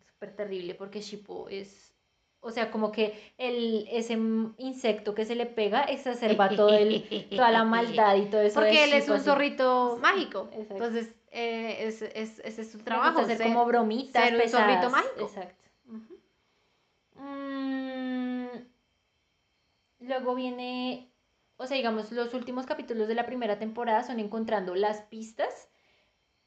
súper terrible porque Shippo es O sea, como que el, ese insecto que se le pega exacerba todo el, toda la maldad y todo eso. Porque él es un así. zorrito mágico. Exacto. Entonces, eh, es, es- ese es su trabajo. hacer ser- como bromitas ser un zorrito mágico. Exacto. Mm, luego viene, o sea, digamos, los últimos capítulos de la primera temporada son encontrando las pistas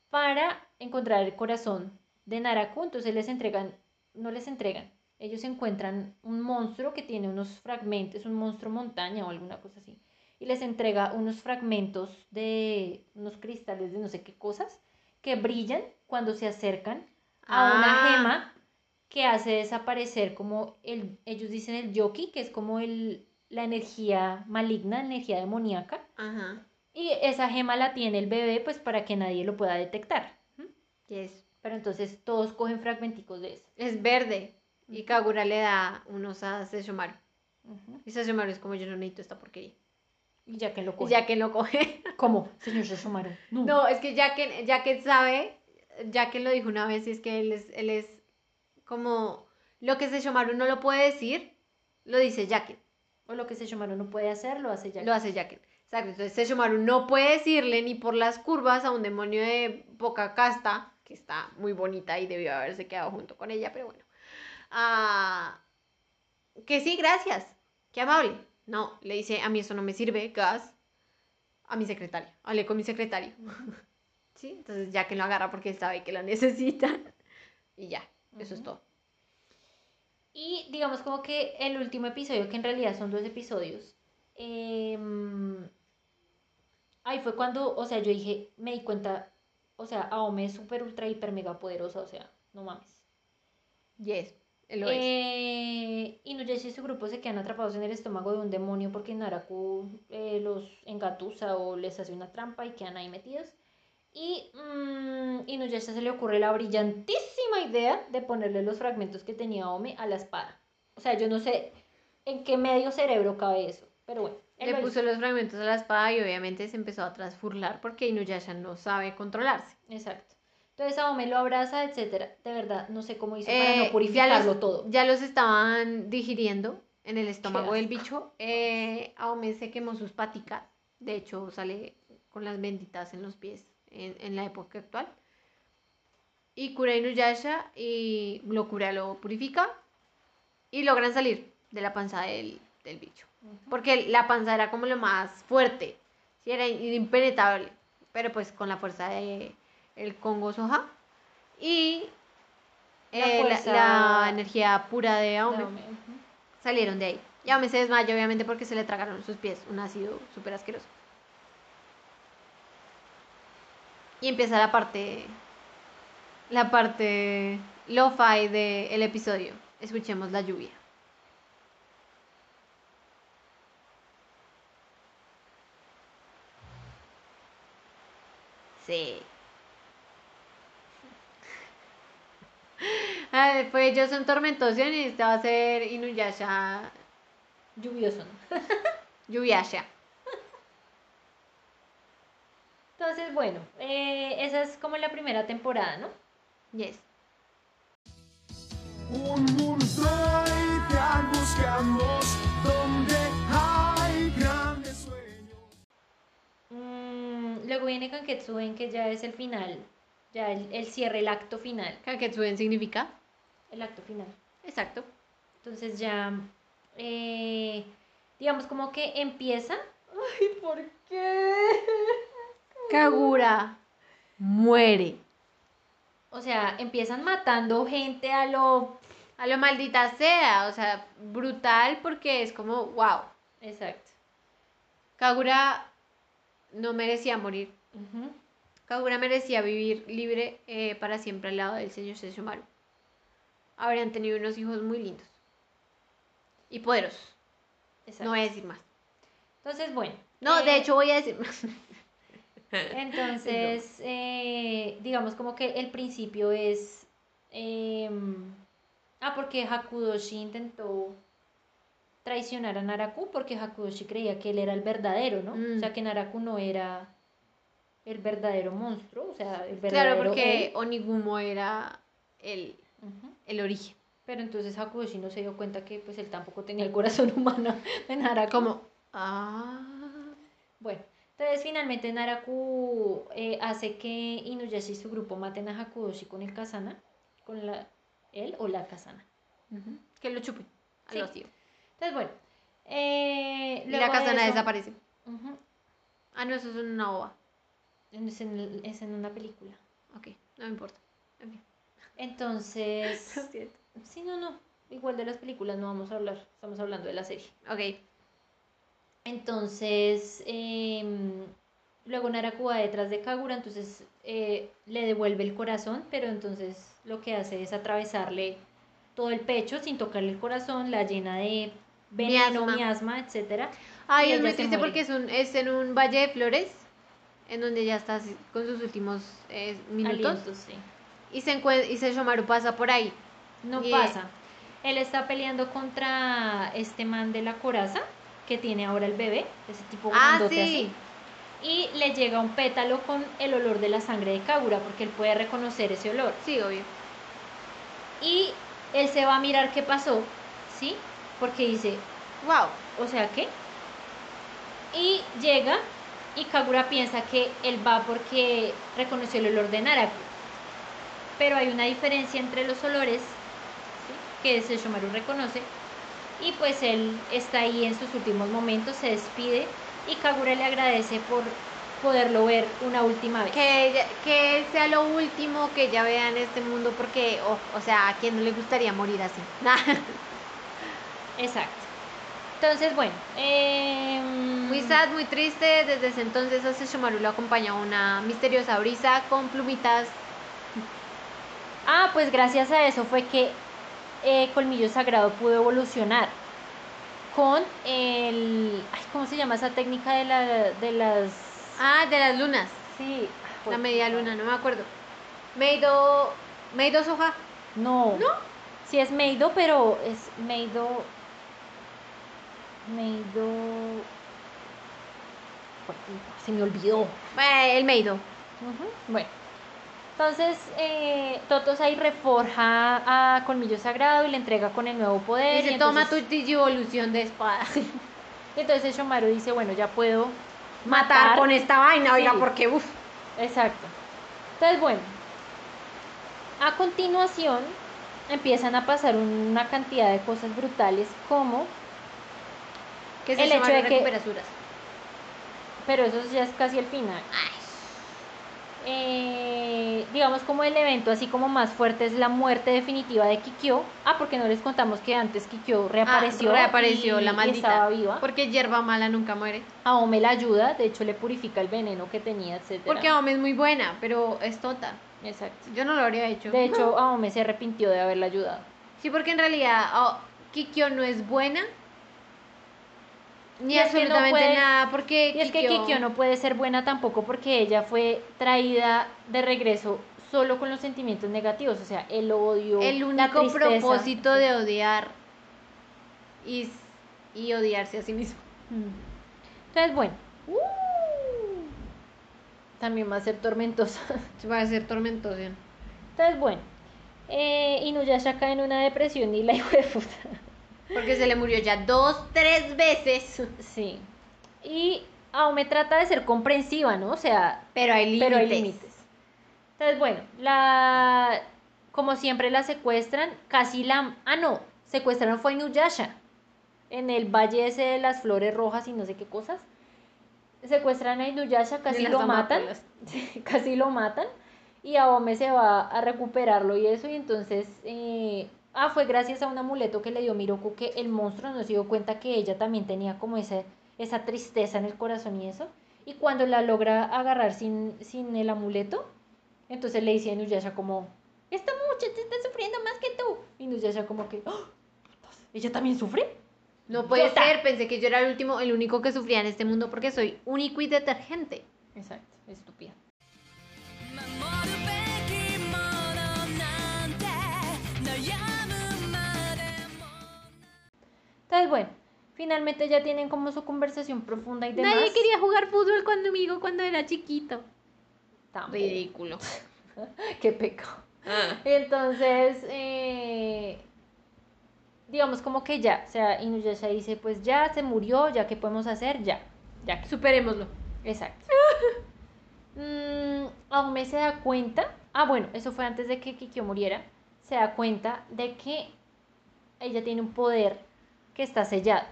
para encontrar el corazón de Naraku. Entonces les entregan, no les entregan, ellos encuentran un monstruo que tiene unos fragmentos, un monstruo montaña o alguna cosa así. Y les entrega unos fragmentos de unos cristales de no sé qué cosas que brillan cuando se acercan a una Ah. gema que hace desaparecer como el, ellos dicen el yoki, que es como el, la energía maligna, energía demoníaca. Ajá. Y esa gema la tiene el bebé pues para que nadie lo pueda detectar. Yes. Pero entonces todos cogen fragmenticos de eso. Es verde. Y Kagura le da unos a Sesshomaru. Ujú. Y Sesshomaru es como yo no necesito esta porquería. Y ya que lo coge. ya que lo coge. ¿Cómo? Señor Sesshomaru. No. No, es que ya que, ya que sabe, ya que lo dijo una vez, y es que él es, él es como lo que Sesshomaru no lo puede decir, lo dice Jacken. O lo que Sesshomaru no puede hacer, lo hace ya. Lo hace Jacken. Exacto. Entonces Sesshomaru no puede decirle ni por las curvas a un demonio de poca casta, que está muy bonita y debió haberse quedado junto con ella, pero bueno. Ah, que sí, gracias. Qué amable. No, le dice, a mí eso no me sirve, gas. A mi secretario. Hablé con mi secretario. ¿Sí? Entonces ya que lo agarra porque sabe que lo necesita. Y ya, eso es todo. Y digamos como que el último episodio, que en realidad son dos episodios, em, ahí fue cuando, o sea, yo dije, me di cuenta, o sea, Aome es súper, ultra, hiper, mega poderosa, o sea, no mames. Yes, él lo es. Eh, Inuyasha y su grupo se quedan atrapados en el estómago de un demonio porque Naraku eh, los engatusa o les hace una trampa y quedan ahí metidos. Y mm, Inuyasha se le ocurre la brillantísima idea de ponerle los fragmentos que tenía Ome a la espada. O sea, yo no sé en qué medio cerebro cabe eso, pero bueno. Le lo puso los fragmentos a la espada y obviamente se empezó a transfurlar porque Inuyasha no sabe controlarse. Exacto. Entonces Aome lo abraza, etcétera. De verdad, no sé cómo hizo para Eh, no ya purificarlo los, todo. Ya los estaban digiriendo en el estómago del bicho. Eh, Aome se quemó sus paticas. De hecho, sale con las benditas en los pies en, en la época actual. Y cura Inuyasha y lo cura, lo purifica. Y logran salir de la panza del, del bicho. Porque la panza era como lo más fuerte. Sí, era impenetrable. Pero pues con la fuerza de el Congo Soja. Y La eh, la, fuerza- la energía pura de Aome salieron de ahí. Y Aome se desmaya, obviamente, porque se le tragaron sus pies. Un ácido súper asqueroso. Y empieza la parte. La parte lo-fi del episodio. Escuchemos la lluvia. Sí. Ah, después ellos son tormentosos y este va a ser Inuyasha Lluvioso. ¿no? Yuyasha. Entonces, bueno, eh, esa es como la primera temporada, ¿no? Yes. Un mundo ideal buscamos donde hay grandes sueños. Mm, luego viene Kanketsuen, que ya es el final, ya el, el cierre, el acto final, Kaketsuen significa. el acto final. Exacto. Entonces ya, eh, digamos como que empieza. Ay, ¿por qué? Kagura muere. O sea, empiezan matando gente a lo... A lo maldita sea. O sea, brutal porque es como, wow. Exacto. Kagura no merecía morir. Kagura merecía vivir libre eh, para siempre al lado del señor Sesshomaru. Habrían tenido unos hijos muy lindos. Y poderosos. Exacto. No voy a decir más. Entonces, bueno. No, eh, de hecho voy a decir más. Entonces, eh, digamos como que el principio es... em, ah, porque Hakudoshi intentó traicionar a Naraku porque Hakudoshi creía que él era el verdadero, ¿no? Mm. O sea, que Naraku no era el verdadero monstruo, o sea, el verdadero Claro, porque él. Onigumo era el, el origen. Pero entonces Hakushi no se dio cuenta que pues él tampoco tenía el corazón humano de Naraku. Como, ah. Bueno, entonces finalmente Naraku eh, hace que Inuyasha y su grupo maten a Hakushi con el Kazana, con la, él o la Kazana. Que lo chupe. Al Sí. vacío. Entonces, bueno. eh, Y la de casana eso- desaparece. Ah, no, eso es una ova. es, en, es en una película. Ok, no me importa. En. Entonces, sí, no, no. Igual de las películas no vamos a hablar. Estamos hablando de la serie. Ok. Entonces, em, luego Naraku va detrás de Kagura, entonces eh, le devuelve el corazón, pero entonces lo que hace es atravesarle todo el pecho sin tocarle el corazón, la llena de veneno, Miasma. miasma, etcétera. Ay, es muy triste porque es, un, es en un valle de flores, en donde ya está con sus últimos eh, minutos. Alientos, sí. Y se encuentra, y Sesshomaru pasa por ahí. No Y- pasa. Él está peleando contra este man de la coraza que tiene ahora el bebé, ese tipo Ah, grandote sí. así. Y le llega un pétalo con el olor de la sangre de Kagura, porque él puede reconocer ese olor. Sí, obvio. Y él se va a mirar qué pasó, ¿sí? Porque dice, Wow. o sea, ¿qué? Y llega y Kagura piensa que él va porque reconoció el olor de Naraku. Pero hay una diferencia entre los olores, ¿sí? que Sesshomaru reconoce. Y pues él está ahí en sus últimos momentos, se despide y Kagura le agradece por poderlo ver una última vez. Que, ella- que sea lo último que ella vea en este mundo, porque, oh, o sea, a quién no le gustaría morir así. Exacto. Entonces, bueno. em, muy sad, muy triste. Desde ese entonces a Sesshomaru lo acompaña una misteriosa brisa con plumitas. Ah, pues gracias a eso fue que eh, Colmillo Sagrado pudo evolucionar con el... Ay, ¿Cómo se llama esa técnica de, la, de las... Ah, de las lunas. Sí. La media luna, no me acuerdo. Meido. Meido Soja. No. ¿No? Sí es Meido, pero es Meido... Meido... Se me olvidó. Eh, el Meido. Bueno, entonces eh, Totosai reforja a Colmillo Sagrado y le entrega con el nuevo poder. Dice, y toma entonces- tu Digivolución de espada. Entonces Shomaru dice, bueno, ya puedo Matar con esta vaina, oiga, porque uff. Exacto. Entonces, bueno, a continuación empiezan a pasar una cantidad de cosas brutales como, Que El hecho de que- pero eso ya es casi el final. Eh, digamos como el evento así como más fuerte es la muerte definitiva de Kikyo. Ah, porque no les contamos que antes Kikyo reapareció. Ah, reapareció y- la y maldita. estaba viva. Porque hierba mala nunca muere. Aome la ayuda, de hecho le purifica el veneno que tenía, etcétera. Porque Aome es muy buena, pero es tonta. Exacto. Yo no lo habría hecho. De hecho, Aome se arrepintió de haberla ayudado. Sí, porque en realidad oh, Kikyo no es buena. Ni Y no absolutamente puede- nada, porque Y es que Kikyo no puede ser buena tampoco porque ella fue traída de regreso solo con los sentimientos negativos, o sea, el odio, El único propósito de odiar y, y odiarse a sí mismo. Mm. Entonces, bueno. También va a ser tormentosa. Va a ser tormentoso. Entonces, bueno. Eh, Inuyasha cae en una depresión y la hijo de puta. Porque se le murió ya dos, tres veces. Sí. Y Aome trata de ser comprensiva, ¿no? O sea, Pero hay límites. pero hay límites. Entonces, bueno, la como siempre la secuestran, casi la ah no, secuestraron fue a Inuyasha en el valle ese de las flores rojas y no sé qué cosas. Secuestran a Inuyasha, casi lo matan, casi lo matan y Aome se va a recuperarlo y eso y entonces eh, ah fue gracias a un amuleto que le dio Miroku que el monstruo no se dio cuenta que ella también tenía como ese, esa tristeza en el corazón y eso. Y cuando la logra agarrar sin, sin el amuleto entonces le dice a Inuyasha como esta muchacha está sufriendo más que tú y Inuyasha como que "¡Ah! ella también sufre No puede ser, pensé que yo era el último, el único que sufría en este mundo porque soy único y detergente. exacto estúpida entonces bueno finalmente ya tienen como su conversación profunda y demás Nadie quería jugar fútbol conmigo cuando era chiquito. Tampoco. Ridículo. qué pecado Entonces, eh, digamos como que ya, o sea, Inuyasha dice, pues ya se murió, ya qué podemos hacer, ya, ya que Superémoslo. Exacto. Mm, Aume se da cuenta, ah bueno, eso fue antes de que Kikyo muriera, se da cuenta de que ella tiene un poder que está sellado.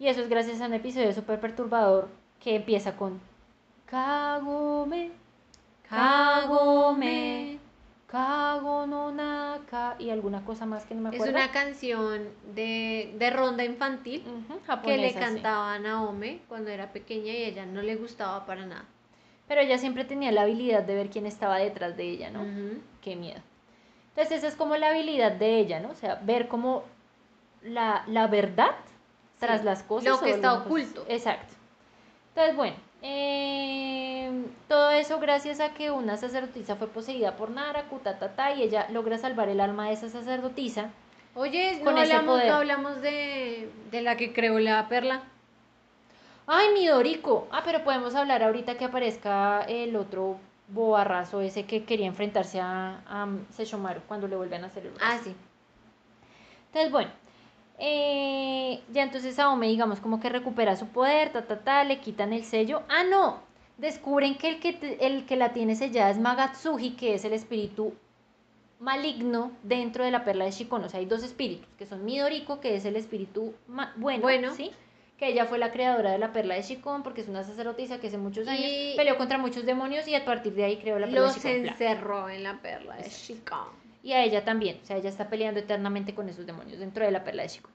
Y eso es gracias a un episodio súper perturbador que empieza con Kagome, Kagome, Kago no naka y alguna cosa más que no me Es acuerdo. una canción de, de ronda infantil Ujú, que le japonesa, sí. cantaba a Naome cuando era pequeña y ella no le gustaba para nada. Pero ella siempre tenía la habilidad de ver quién estaba detrás de ella, ¿no? Qué miedo. Entonces esa es como la habilidad de ella, ¿no? O sea, ver como la, la verdad tras las cosas. lo que está cosas- oculto. Exacto. Entonces, bueno, eh, todo eso gracias a que una sacerdotisa fue poseída por Naraku, ta, ta, ta, y ella logra salvar el alma de esa sacerdotisa. Oye, Con no ese hablamos, poder. no hablamos de, de la que creó la perla. ¡Ay, mi Dorico! Ah, pero podemos hablar ahorita que aparezca el otro bobarrazo ese que quería enfrentarse a, a Sesshomaru cuando le vuelven a hacer el brazo. Ah, sí. Entonces, bueno, eh, ya entonces Aome, digamos, como que recupera su poder, ta, ta, ta, le quitan el sello. Ah, no, descubren que el que, te- el que la tiene sellada es Magatsuji, que es el espíritu maligno dentro de la perla de Shikon. O sea, hay dos espíritus, que son Midoriko, que es el espíritu bueno, Bueno. ¿sí? Que ella fue la creadora de la perla de Shikon, porque es una sacerdotisa que hace muchos años Y- peleó contra muchos demonios y a partir de ahí creó la perla Los de Shikon. bla. encerró en la perla de Shikon. Y a ella también, o sea, ella está peleando eternamente con esos demonios dentro de la perla de Shikon.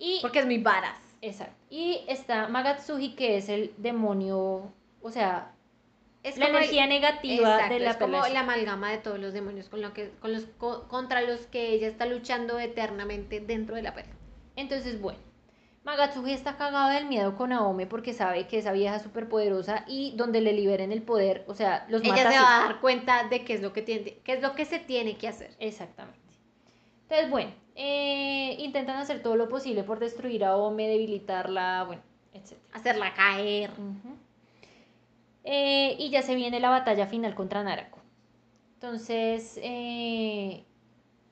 Y Porque es muy varas. Exacto. Y está Magatsuji, que es el demonio, o sea, Es la el- energía negativa Exacto, de la es como perla. la amalgama de todos los demonios con lo que, con los, co- contra los que ella está luchando eternamente dentro de la perla. Entonces, bueno, Magatsuji está cagado del miedo con Aome porque sabe que esa vieja es súper poderosa y donde le liberen el poder, o sea, los Ella mata se así. va a dar cuenta de qué es lo que tiene, qué es lo que se tiene que hacer. Exactamente. Entonces, bueno, eh, intentan hacer todo lo posible por destruir a Aome, debilitarla, bueno, etc. Hacerla caer. Eh, y ya se viene la batalla final contra Narako. Entonces, eh,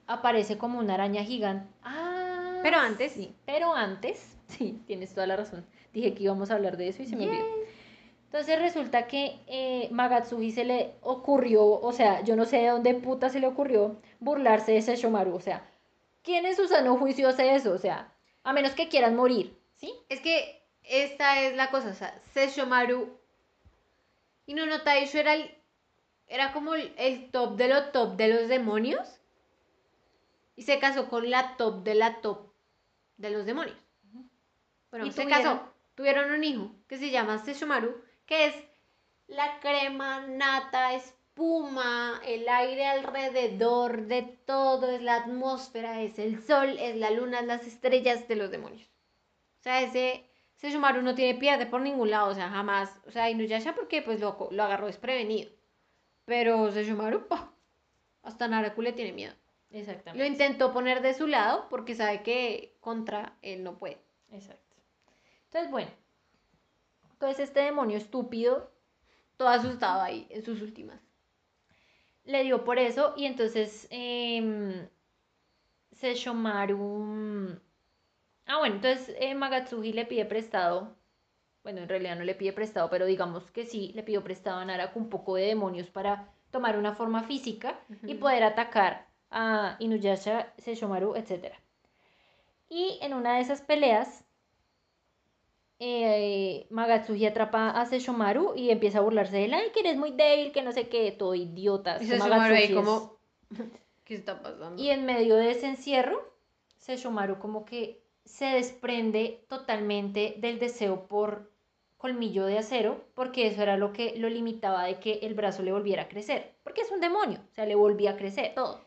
aparece como una araña gigante. Ah, Pero antes- sí. Pero antes, sí, tienes toda la razón. Dije que íbamos a hablar de eso y se me olvidó. Entonces resulta que eh, Magatsuji se le ocurrió, o sea, yo no sé de dónde puta se le ocurrió burlarse de Sesshomaru. O sea, ¿quién en su sano juicio hace eso? O sea, a menos que quieran morir, ¿sí? Es que esta es la cosa, o sea, Sesshomaru y no Taisho era el, era como el, el top de lo top de los demonios y se casó con la top de la top de los demonios. Bueno, Y se tuvieron- casó, tuvieron un hijo que se llama Sesshomaru, que es la crema nata, espuma, el aire alrededor de todo, es la atmósfera, es el sol, es la luna, es las estrellas de los demonios. O sea, ese, Shumaru no tiene pierde por ningún lado, o sea, jamás. O sea, Inuyasha porque pues lo, lo agarró desprevenido. Pero ¡pah! hasta Naraku le tiene miedo. Lo Exactamente. intentó poner de su lado porque sabe que contra él no puede. Exacto. Entonces, bueno. Entonces este demonio estúpido Todo asustado ahí en sus últimas. le dio por eso y entonces eh, Sesshomaru... Ah, bueno, entonces eh, Magatsuji le pide prestado, bueno, en realidad no le pide prestado, pero digamos que sí, le pidió prestado a Naraku un poco de demonios para tomar una forma física y poder atacar a Inuyasha, Sesshomaru, etc. Y en una de esas peleas, eh, Magatsuji atrapa a Sesshomaru y empieza a burlarse de él, ay, que eres muy débil, que no sé qué, todo idiota. Y ahí es- como, ¿qué está pasando? y en medio de ese encierro, Sesshomaru como que se desprende totalmente del deseo por colmillo de acero, porque eso era lo que lo limitaba de que el brazo le volviera a crecer, porque es un demonio, o sea, le volvía a crecer. todo.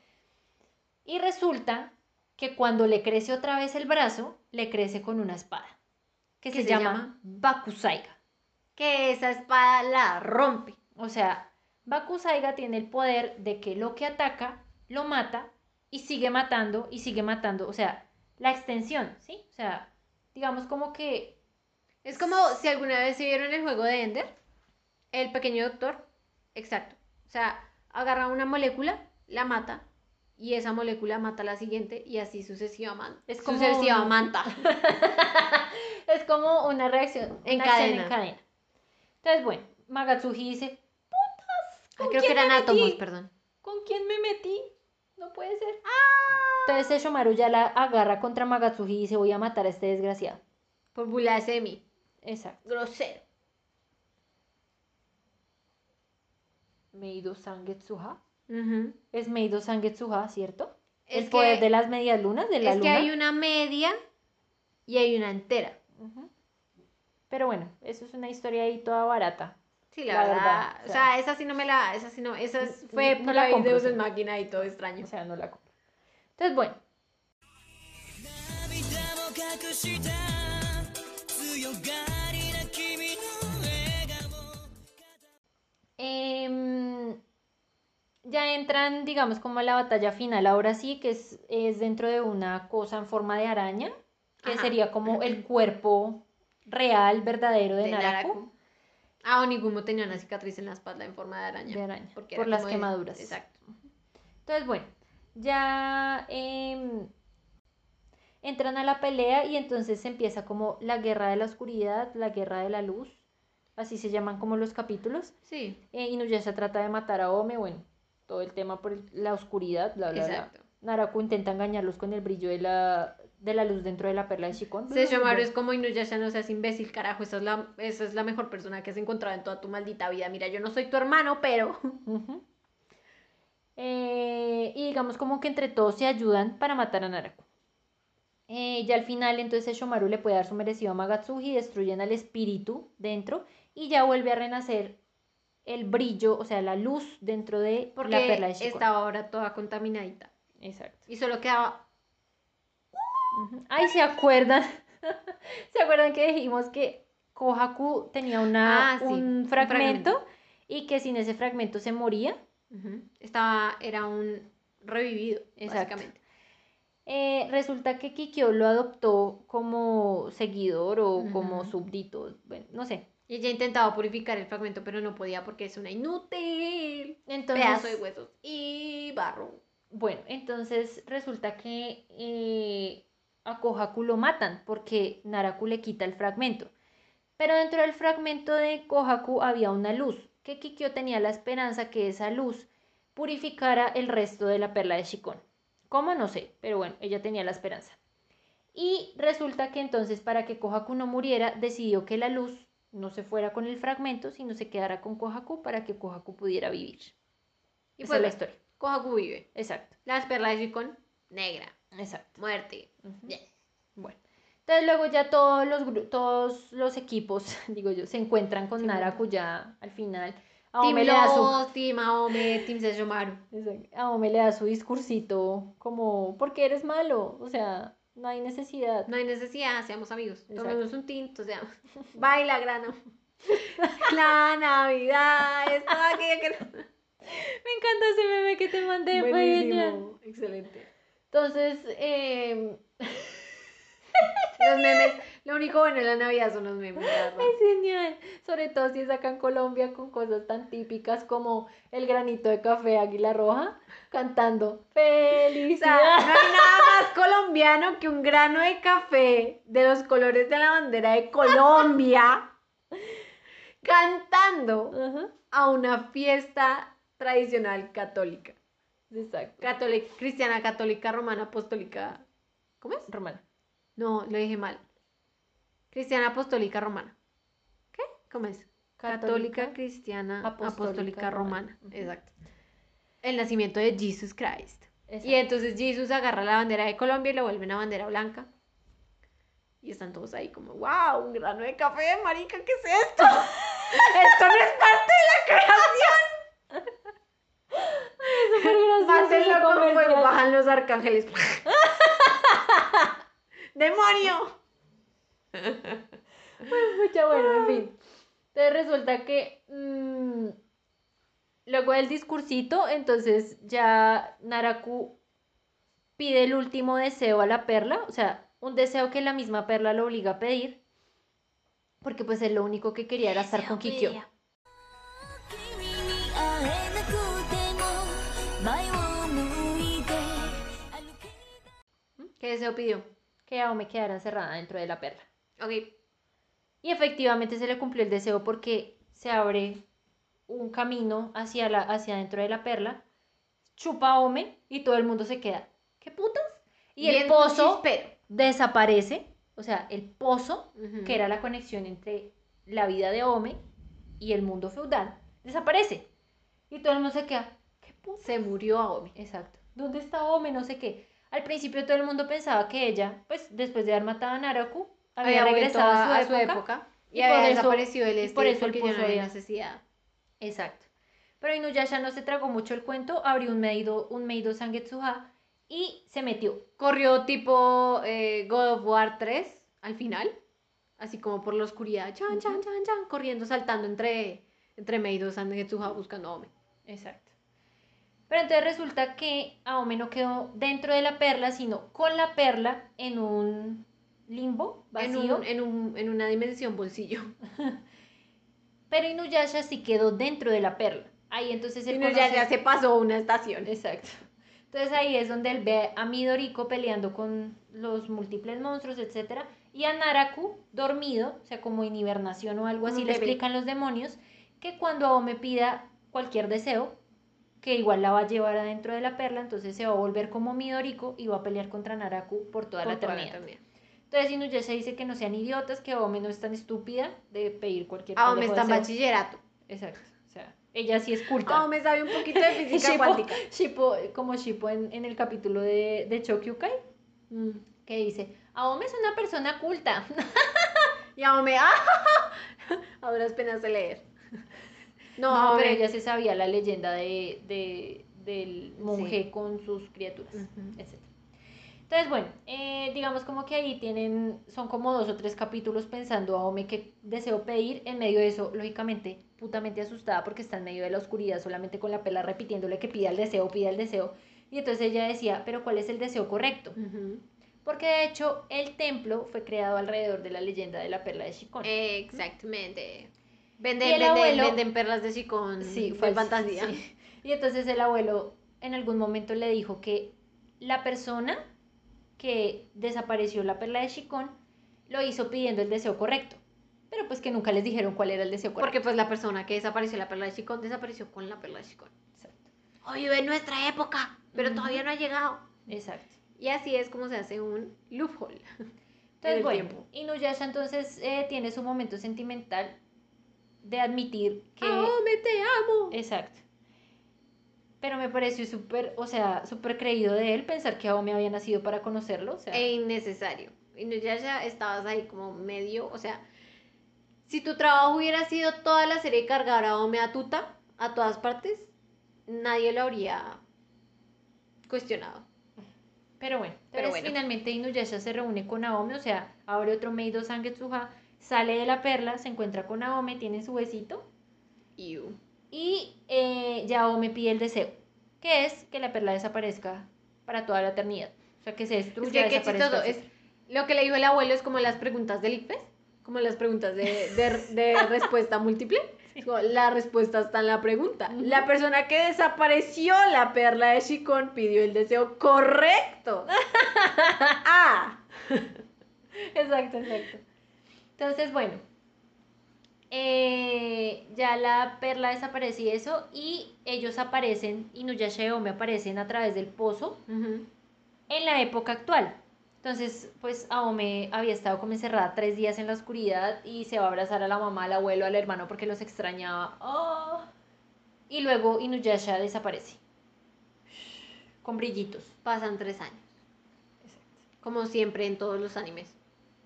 Y resulta que cuando le crece otra vez el brazo, le crece con una espada, que ¿Qué se, llama? Bakusaiga. Que esa espada la rompe. O sea, Bakusaiga tiene el poder de que lo que ataca lo mata y sigue matando y sigue matando. O sea, la extensión, ¿sí? O sea, digamos como que Es como si alguna vez se vieron el juego de Ender, el pequeño doctor, exacto. O sea, agarra una molécula, la mata y esa molécula mata a la siguiente y así sucesivamente. Es como sucesivamente. Es como una reacción En una cadena. en cadena. Entonces, bueno, Magatsuji dice, Ah, ¿Con creo que eran me átomos, metí? perdón. ¿con quién me metí? No puede ser. Entonces Sesshomaru ya la agarra contra Magatsuji y dice, voy a matar a este desgraciado. Por burlarse de mí. Exacto. Grosero. Meido Sangetsuha. Ujú. Es Meido Sangetsuha, ¿cierto? Es El poder que- de las medias lunas, de la Es que luna. hay una media y hay una entera. Ujú. Pero bueno, eso es una historia ahí toda barata. Sí, la, La verdad. verdad, O sea, esa sí no me la. Esa sí no. Esa es- fue no por la compro, Deus sí. en máquina y todo extraño. O sea, no la compro. Entonces, bueno, 涙 ya entran, digamos, como a la batalla final. Ahora sí, que es, es dentro de una cosa en forma de araña, que Ajá. sería como el cuerpo real, verdadero de, de Naraku. Naraku. Ah, Onigumo tenía una cicatriz en la espalda en forma de araña. De araña, porque por las de- quemaduras. Exacto. Entonces, bueno, ya em, entran a la pelea y entonces empieza como la guerra de la oscuridad, la guerra de la luz, así se llaman como los capítulos. Sí, Eh, Inuyasha trata de matar a Ome, bueno, todo el tema por el- la oscuridad, bla, bla, bla. Naraku intenta engañarlos con el brillo de la, de la luz dentro de la perla de Shikon. Sesshomaru es como Inuyasha, no seas imbécil, carajo. Esa es, la, esa es la mejor persona que has encontrado en toda tu maldita vida. Mira, yo no soy tu hermano, pero. Eh, y digamos como que entre todos se ayudan para matar a Naraku. Eh, ya al final entonces Shomaru le puede dar su merecido a Magatsuji, destruyen al espíritu dentro y ya vuelve a renacer el brillo, o sea, la luz dentro de Porque la perla de Shikon. estaba ahora toda contaminadita. Exacto. Y solo quedaba. Ay, ¿se acuerdan? ¿Se acuerdan que dijimos que Kohaku tenía una, Ah, sí, un un fragmento, fragmento. y que sin ese fragmento se moría? Estaba. Era un revivido, Exacto. básicamente. Eh, resulta que Kikyo lo adoptó como seguidor o como súbdito, bueno, no sé. Y ella intentaba purificar el fragmento, pero no podía porque es una inútil. Entonces, Pedazo de huesos y barro. bueno, entonces resulta que eh, a Kohaku lo matan porque Naraku le quita el fragmento. Pero dentro del fragmento de Kohaku había una luz, que Kikyo tenía la esperanza que esa luz purificara el resto de la perla de Shikon. ¿Cómo? No sé, pero bueno, ella tenía la esperanza. Y resulta que entonces para que Kohaku no muriera, decidió que la luz no se fuera con el fragmento, sino se quedara con Kohaku para que Kohaku pudiera vivir. Y Esa pues es la historia. Kohaku vive. Exacto, Las perlas de Shikon, negra. exacto. Muerte. Yeah. Bueno, entonces luego ya todos los, todos los equipos, digo yo, se encuentran con Sí, Naraku ya al final. Team le da su, Team Aome, Team Sesshomaru. Exacto. a Ome le da su discursito como, porque eres malo? O sea, no hay necesidad. No hay necesidad, seamos amigos. Exacto. Tomemos un tinto, seamos. Baila, grano. La Navidad es toda aquella que. Me encanta ese meme que te mandé. Buenísimo. Excelente. Entonces, eh, Los memes, lo único bueno de la Navidad son los memes, verdad. es genial. Sobre todo si es acá en Colombia con cosas tan típicas como el granito de café Águila Roja cantando O sea, no felicidad. hay nada más colombiano que un grano de café de los colores de la bandera de Colombia cantando Ajá, a una fiesta tradicional católica. Exacto. Católica, cristiana, católica, romana, apostólica. ¿Cómo es? Romana. No, lo dije mal. Cristiana, apostólica, romana. ¿Qué? ¿Cómo es? Católica, cristiana, apostólica, apostólica, romana. Exacto. El nacimiento de Jesus Christ. Exacto. Y entonces Jesus agarra la bandera de Colombia y la vuelve una bandera blanca. Y están todos ahí como, wow, un grano de café, marica, ¿qué es esto? esto no es parte de la creación. Fuego, comercial. bajan los arcángeles. ¡Demonio! bueno, pues mucha bueno, en fin. Entonces resulta que mm, luego del discursito, entonces ya Naraku pide el último deseo a la perla, o sea, un deseo que la misma perla lo obliga a pedir, porque pues él lo único que quería era estar con Kikyo. ¿Mm? ¿Qué deseo pidió? Que me quedara encerrada dentro de la perla. Ok. Y efectivamente se le cumplió el deseo porque se abre un camino hacia, la, hacia dentro de la perla, chupa a Ome y todo el mundo se queda. ¿Qué putas? Y el un pozo desaparece, o sea, el pozo, que era la conexión entre la vida de Ome y el mundo feudal, desaparece. Y todo el mundo se queda. ¿Qué putas? Se murió Aome. Exacto. ¿Dónde está Ome? No sé qué. Al principio todo el mundo pensaba que ella, pues después de haber matado a Naraku, había, vuelto regresado a su, época. Y, y había desaparecido el este por eso el ya no había había- necesidad. Exacto. Pero Inuyasha no se tragó mucho el cuento, abrió un Meido, un Meido Sangetsuha y se metió. Corrió tipo eh, God of War 3 al final. Así como por la oscuridad. Chan, chan, chan, chan. Corriendo, saltando entre, entre Meido Sangetsuha buscando a Ome. Exacto. Pero entonces resulta que Aome no quedó dentro de la perla, sino con la perla en un limbo En, vacío. un- en, un- en una dimensión bolsillo. Pero Inuyasha sí quedó dentro de la perla. Ahí entonces él conoce- ya se pasó una estación. Exacto. Entonces ahí es donde él ve a Midoriko peleando con los múltiples monstruos, etc. Y a Naraku dormido, o sea, como en hibernación o algo así, le explican los demonios que cuando Aome pida cualquier deseo, que igual la va a llevar adentro de la perla, entonces se va a volver como Midoriko y va a pelear contra Naraku por toda Por la toda la eternidad. Entonces Inuyasha dice que no sean idiotas, que Aome no es tan estúpida de pedir cualquier Aome pendejo está en bachillerato. Exacto. O sea, ella sí es culta. Aome sabe un poquito de física Shippo- cuántica. Shippo, como Shippo en, en el capítulo de, de Chokyukai, Mm. que dice, Aome es una persona culta. Y Aome, ¡ah! A duras penas de leer. No, No, pero ella se sabía la leyenda de, de- del monje Sí. con sus criaturas, Ujú. etc. Entonces, bueno, eh, digamos como que ahí tienen, son como dos o tres capítulos pensando a Aome qué deseo pedir. En medio de eso, lógicamente, putamente asustada porque está en medio de la oscuridad, solamente con la pela repitiéndole que pida el deseo, pida el deseo. Y entonces ella decía, pero ¿cuál es el deseo correcto? Porque de hecho el templo fue creado alrededor de la leyenda de la perla de Shikon. Exactamente. Venden, Y el venden, abuelo- venden perlas de chicón. sí, fue fue fantasía. sí. Y entonces el abuelo en algún momento le dijo que la persona que desapareció la perla de Shikon lo hizo pidiendo el deseo correcto. Pero pues que nunca les dijeron cuál era el deseo correcto. Porque pues la persona que desapareció la perla de chicón desapareció con la perla de chicón. Exacto. Hoy vive en nuestra época, pero todavía no ha llegado. Exacto. Y así es como se hace un loophole. en Entonces, bueno, tiempo. Inuyasha entonces eh, tiene su momento sentimental de admitir que... Aome, te amo. Exacto. Pero me pareció súper, o sea, súper creído de él pensar que Aome había nacido para conocerlo. O sea, E innecesario. Y no, ya, ya estabas ahí como medio, o sea, si tu trabajo hubiera sido toda la serie cargar a Ome a tuta, a todas partes, nadie lo habría cuestionado. pero bueno, Pero bueno. finalmente Inuyasha se reúne con Aome, o sea, abre otro Meido Sangetsuha, sale de la perla, se encuentra con Aome, tienen su besito Iu. Y eh, Aome pide el deseo, que es que la perla desaparezca para toda la eternidad. O sea, que se Es destruya, que desaparezca. chistoso. Es, lo que le dijo el abuelo es como las preguntas del ICFES, como las preguntas de, de- de respuesta múltiple. Es la respuesta está en la pregunta. La persona que desapareció la perla de Shikon pidió el deseo correcto. ah. Exacto, exacto. Entonces, bueno, ya la perla desaparece y eso, y ellos aparecen, Inuyasha y Ome aparecen a través del pozo en la época actual. Entonces, pues Aome había estado como encerrada tres días en la oscuridad y se va a abrazar a la mamá, al abuelo, al hermano porque los extrañaba. ¡Oh! Y luego Inuyasha desaparece. Con brillitos. Pasan tres años. Como siempre en todos los animes.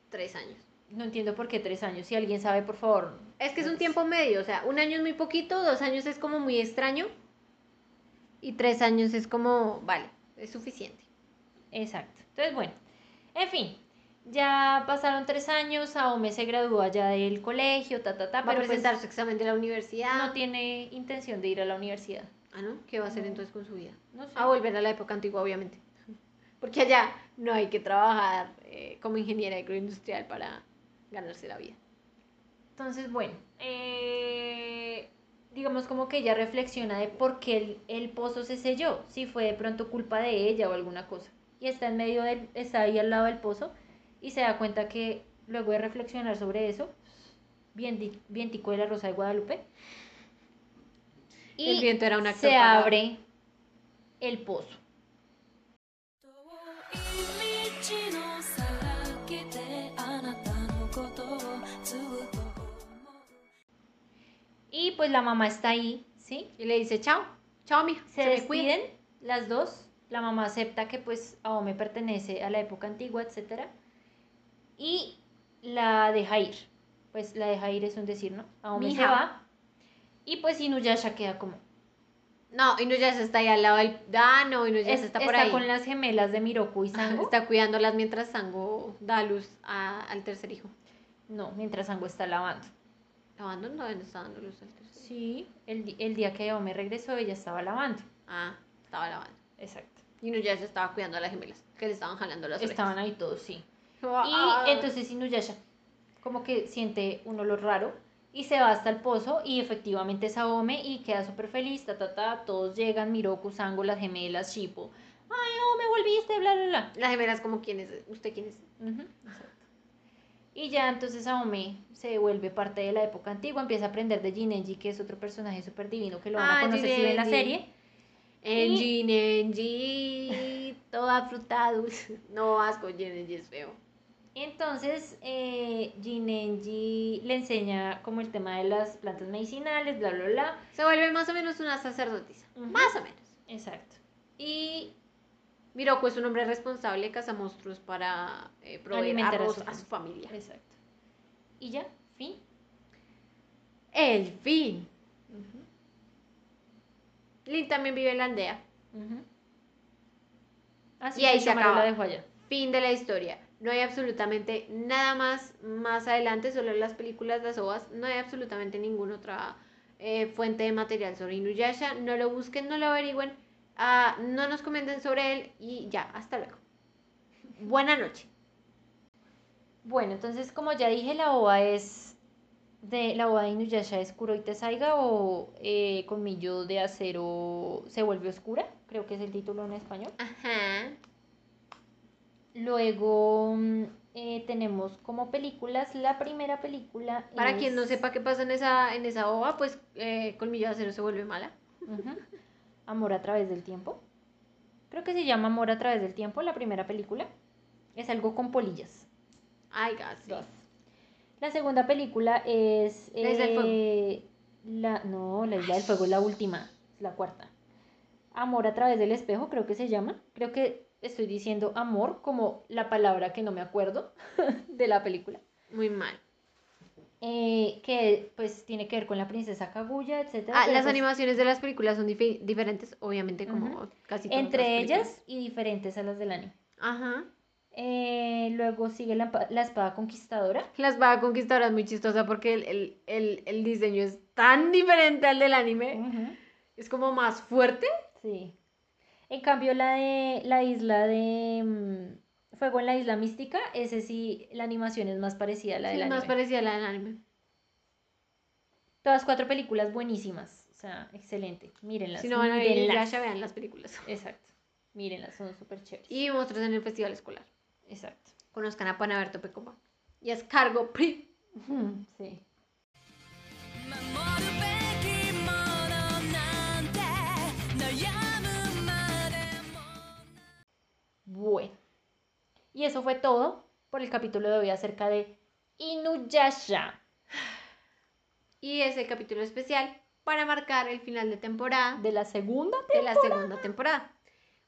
Tres años. No entiendo por qué tres años. Si alguien sabe, por favor. Es que es un tiempo medio, o sea, un año es muy poquito, dos años es como muy extraño y tres años es como, vale, es suficiente. Exacto. Entonces, bueno. En fin. Ya pasaron tres años. Aome se gradúa ya del colegio, ta, ta, ta. Va a pues presentar su examen de la universidad. no tiene intención de ir a la universidad. Ah, ¿no? ¿Qué va a hacer No. entonces con su vida? No sé. A volver a la época antigua, obviamente. Porque allá no hay que trabajar eh, como ingeniera agroindustrial para ganarse la vida. Entonces, bueno, eh, digamos como que ella reflexiona de por qué el, el pozo se selló, si fue de pronto culpa de ella o alguna cosa. y está en medio del, está ahí al lado del pozo y se da cuenta que luego de reflexionar sobre eso, bien, di- vientico de la Rosa de Guadalupe, y El viento era un actor se abre el pozo. Y pues la mamá está ahí, ¿sí? Y le dice, chao, chao, mija. Se, me cuida". despiden las dos. La mamá acepta que pues Aome pertenece a la época antigua, etc. Y la deja ir. Pues la deja ir es un decir, ¿no? Aome se va. Y pues Inuyasha queda como... No, Inuyasha está ahí al lado del... Ah, no, Inuyasha es- está por ahí. con las gemelas de Miroku y Sango. Está cuidándolas mientras Sango da luz a- al tercer hijo. No, mientras Sango está lavando. Lavando no, no está dando luz al tercer. Sí, el, el día que Aome regresó ella estaba lavando. Ah, estaba lavando. Exacto. Y Inuyasha estaba cuidando a las gemelas, que le estaban jalando las orejas. Estaban ahí todos, sí. Y entonces Inuyasha como que siente un olor raro y se va hasta el pozo y efectivamente es Aome y queda súper feliz, ta, ta, ta, todos llegan, Miroku, Sango, las gemelas, Shippo, ay, Aome, volviste, bla, bla, bla. Las gemelas como, ¿quién es? ¿Usted quién es? Exacto. Y ya entonces Aome se vuelve parte de la época antigua, empieza a aprender de Jinenji, que es otro personaje súper divino que lo van a Ah, conocer si ven la Jinenji. serie. Enji, Nenji, toda frutado. No, asco, Nenji es feo. Entonces, eh, Jinenji le enseña como el tema de las plantas medicinales, bla, bla, bla. Se vuelve más o menos una sacerdotisa. Más o menos. Exacto. Y Miroku es un hombre responsable, caza monstruos para eh, proveer a su a su familia. Exacto. Y ya, fin. El fin. Lin también vive en la aldea. Así Y ahí se acaba. la dejó allá. Fin de la historia. No hay absolutamente nada más más adelante, solo las películas, las ovas. No hay absolutamente ninguna otra eh, fuente de material sobre Inuyasha. No lo busquen, no lo averigüen. Ah, no nos comenten sobre él y ya, hasta luego. Buena noche. Bueno, entonces como ya dije, la ova es de la ova de Inuyasha es Kuroite Saiga o eh, Colmillo de Acero se vuelve oscura, creo que es el título en español. Ajá. Luego mm, eh, tenemos como películas, la primera película Para es- quien no sepa qué pasa en esa, en esa ova, pues eh, Colmillo de Acero se vuelve mala. Ujú. Amor a través del tiempo. Creo que se llama Amor a través del tiempo, la primera película. Es algo con polillas. Ay, gas. Dos. La segunda película es... La Isla del Fuego. eh, la- no, la Isla del Fuego es la última, es la cuarta. Amor a través del espejo, creo que se llama. Creo que estoy diciendo amor como la palabra que no me acuerdo de la película. Muy mal. Eh, que pues tiene que ver con la princesa Kaguya, etc. Ah, las animaciones de las películas son difi- diferentes, obviamente, como casi todas Entre ellas y diferentes a las del anime. Ajá. Eh, luego sigue la, la espada conquistadora. La espada conquistadora es muy chistosa porque el, el- el- el diseño es tan diferente al del anime. Es como más fuerte. Sí. En cambio, la de la isla de mm, Fuego en la Isla Mística, ese sí, la animación es más parecida a la sí, del más parecida a la del anime. Todas cuatro películas buenísimas, o sea, excelente. Mírenlas. Si no van a ver, ya, ya vean las películas. Exacto. Mírenlas, son súper chéveres. Y monstruos en el festival escolar. Exacto. Conozcan a Panaberto Pecoma. Y es cargo pri. sí. Bueno. Y eso fue todo por el capítulo de hoy acerca de Inuyasha. Y es el capítulo especial para marcar el final de temporada De la segunda de la segunda temporada.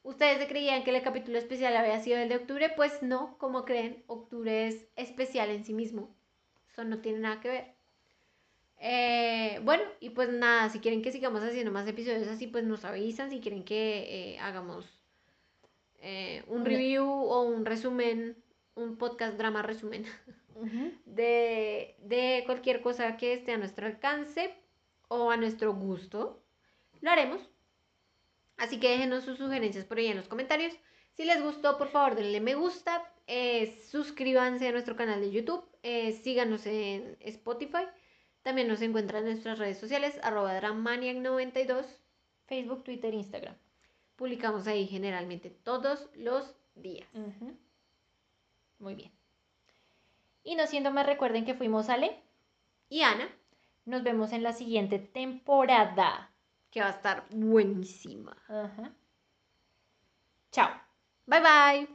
¿Ustedes se creían que el capítulo especial había sido el de octubre? Pues no, como creen, octubre es especial en sí mismo. Eso no tiene nada que ver. Eh, bueno, y pues nada, si quieren que sigamos haciendo más episodios así, pues nos avisan. Si quieren que eh, hagamos eh, un review o un resumen, un podcast drama resumen de, de cualquier cosa que esté a nuestro alcance o a nuestro gusto, lo haremos. Así que déjenos sus sugerencias por ahí en los comentarios. Si les gustó, por favor, denle me gusta. eh, suscríbanse a nuestro canal de YouTube. eh, síganos en Spotify. También nos encuentran en nuestras redes sociales, arroba Dramaniac92. Facebook, Twitter, Instagram. Publicamos ahí generalmente todos los días. Muy bien. Y no siendo más, recuerden que fuimos Ale. Y Ana, Nos vemos en la siguiente temporada. que va a estar buenísima. Chao. Bye bye.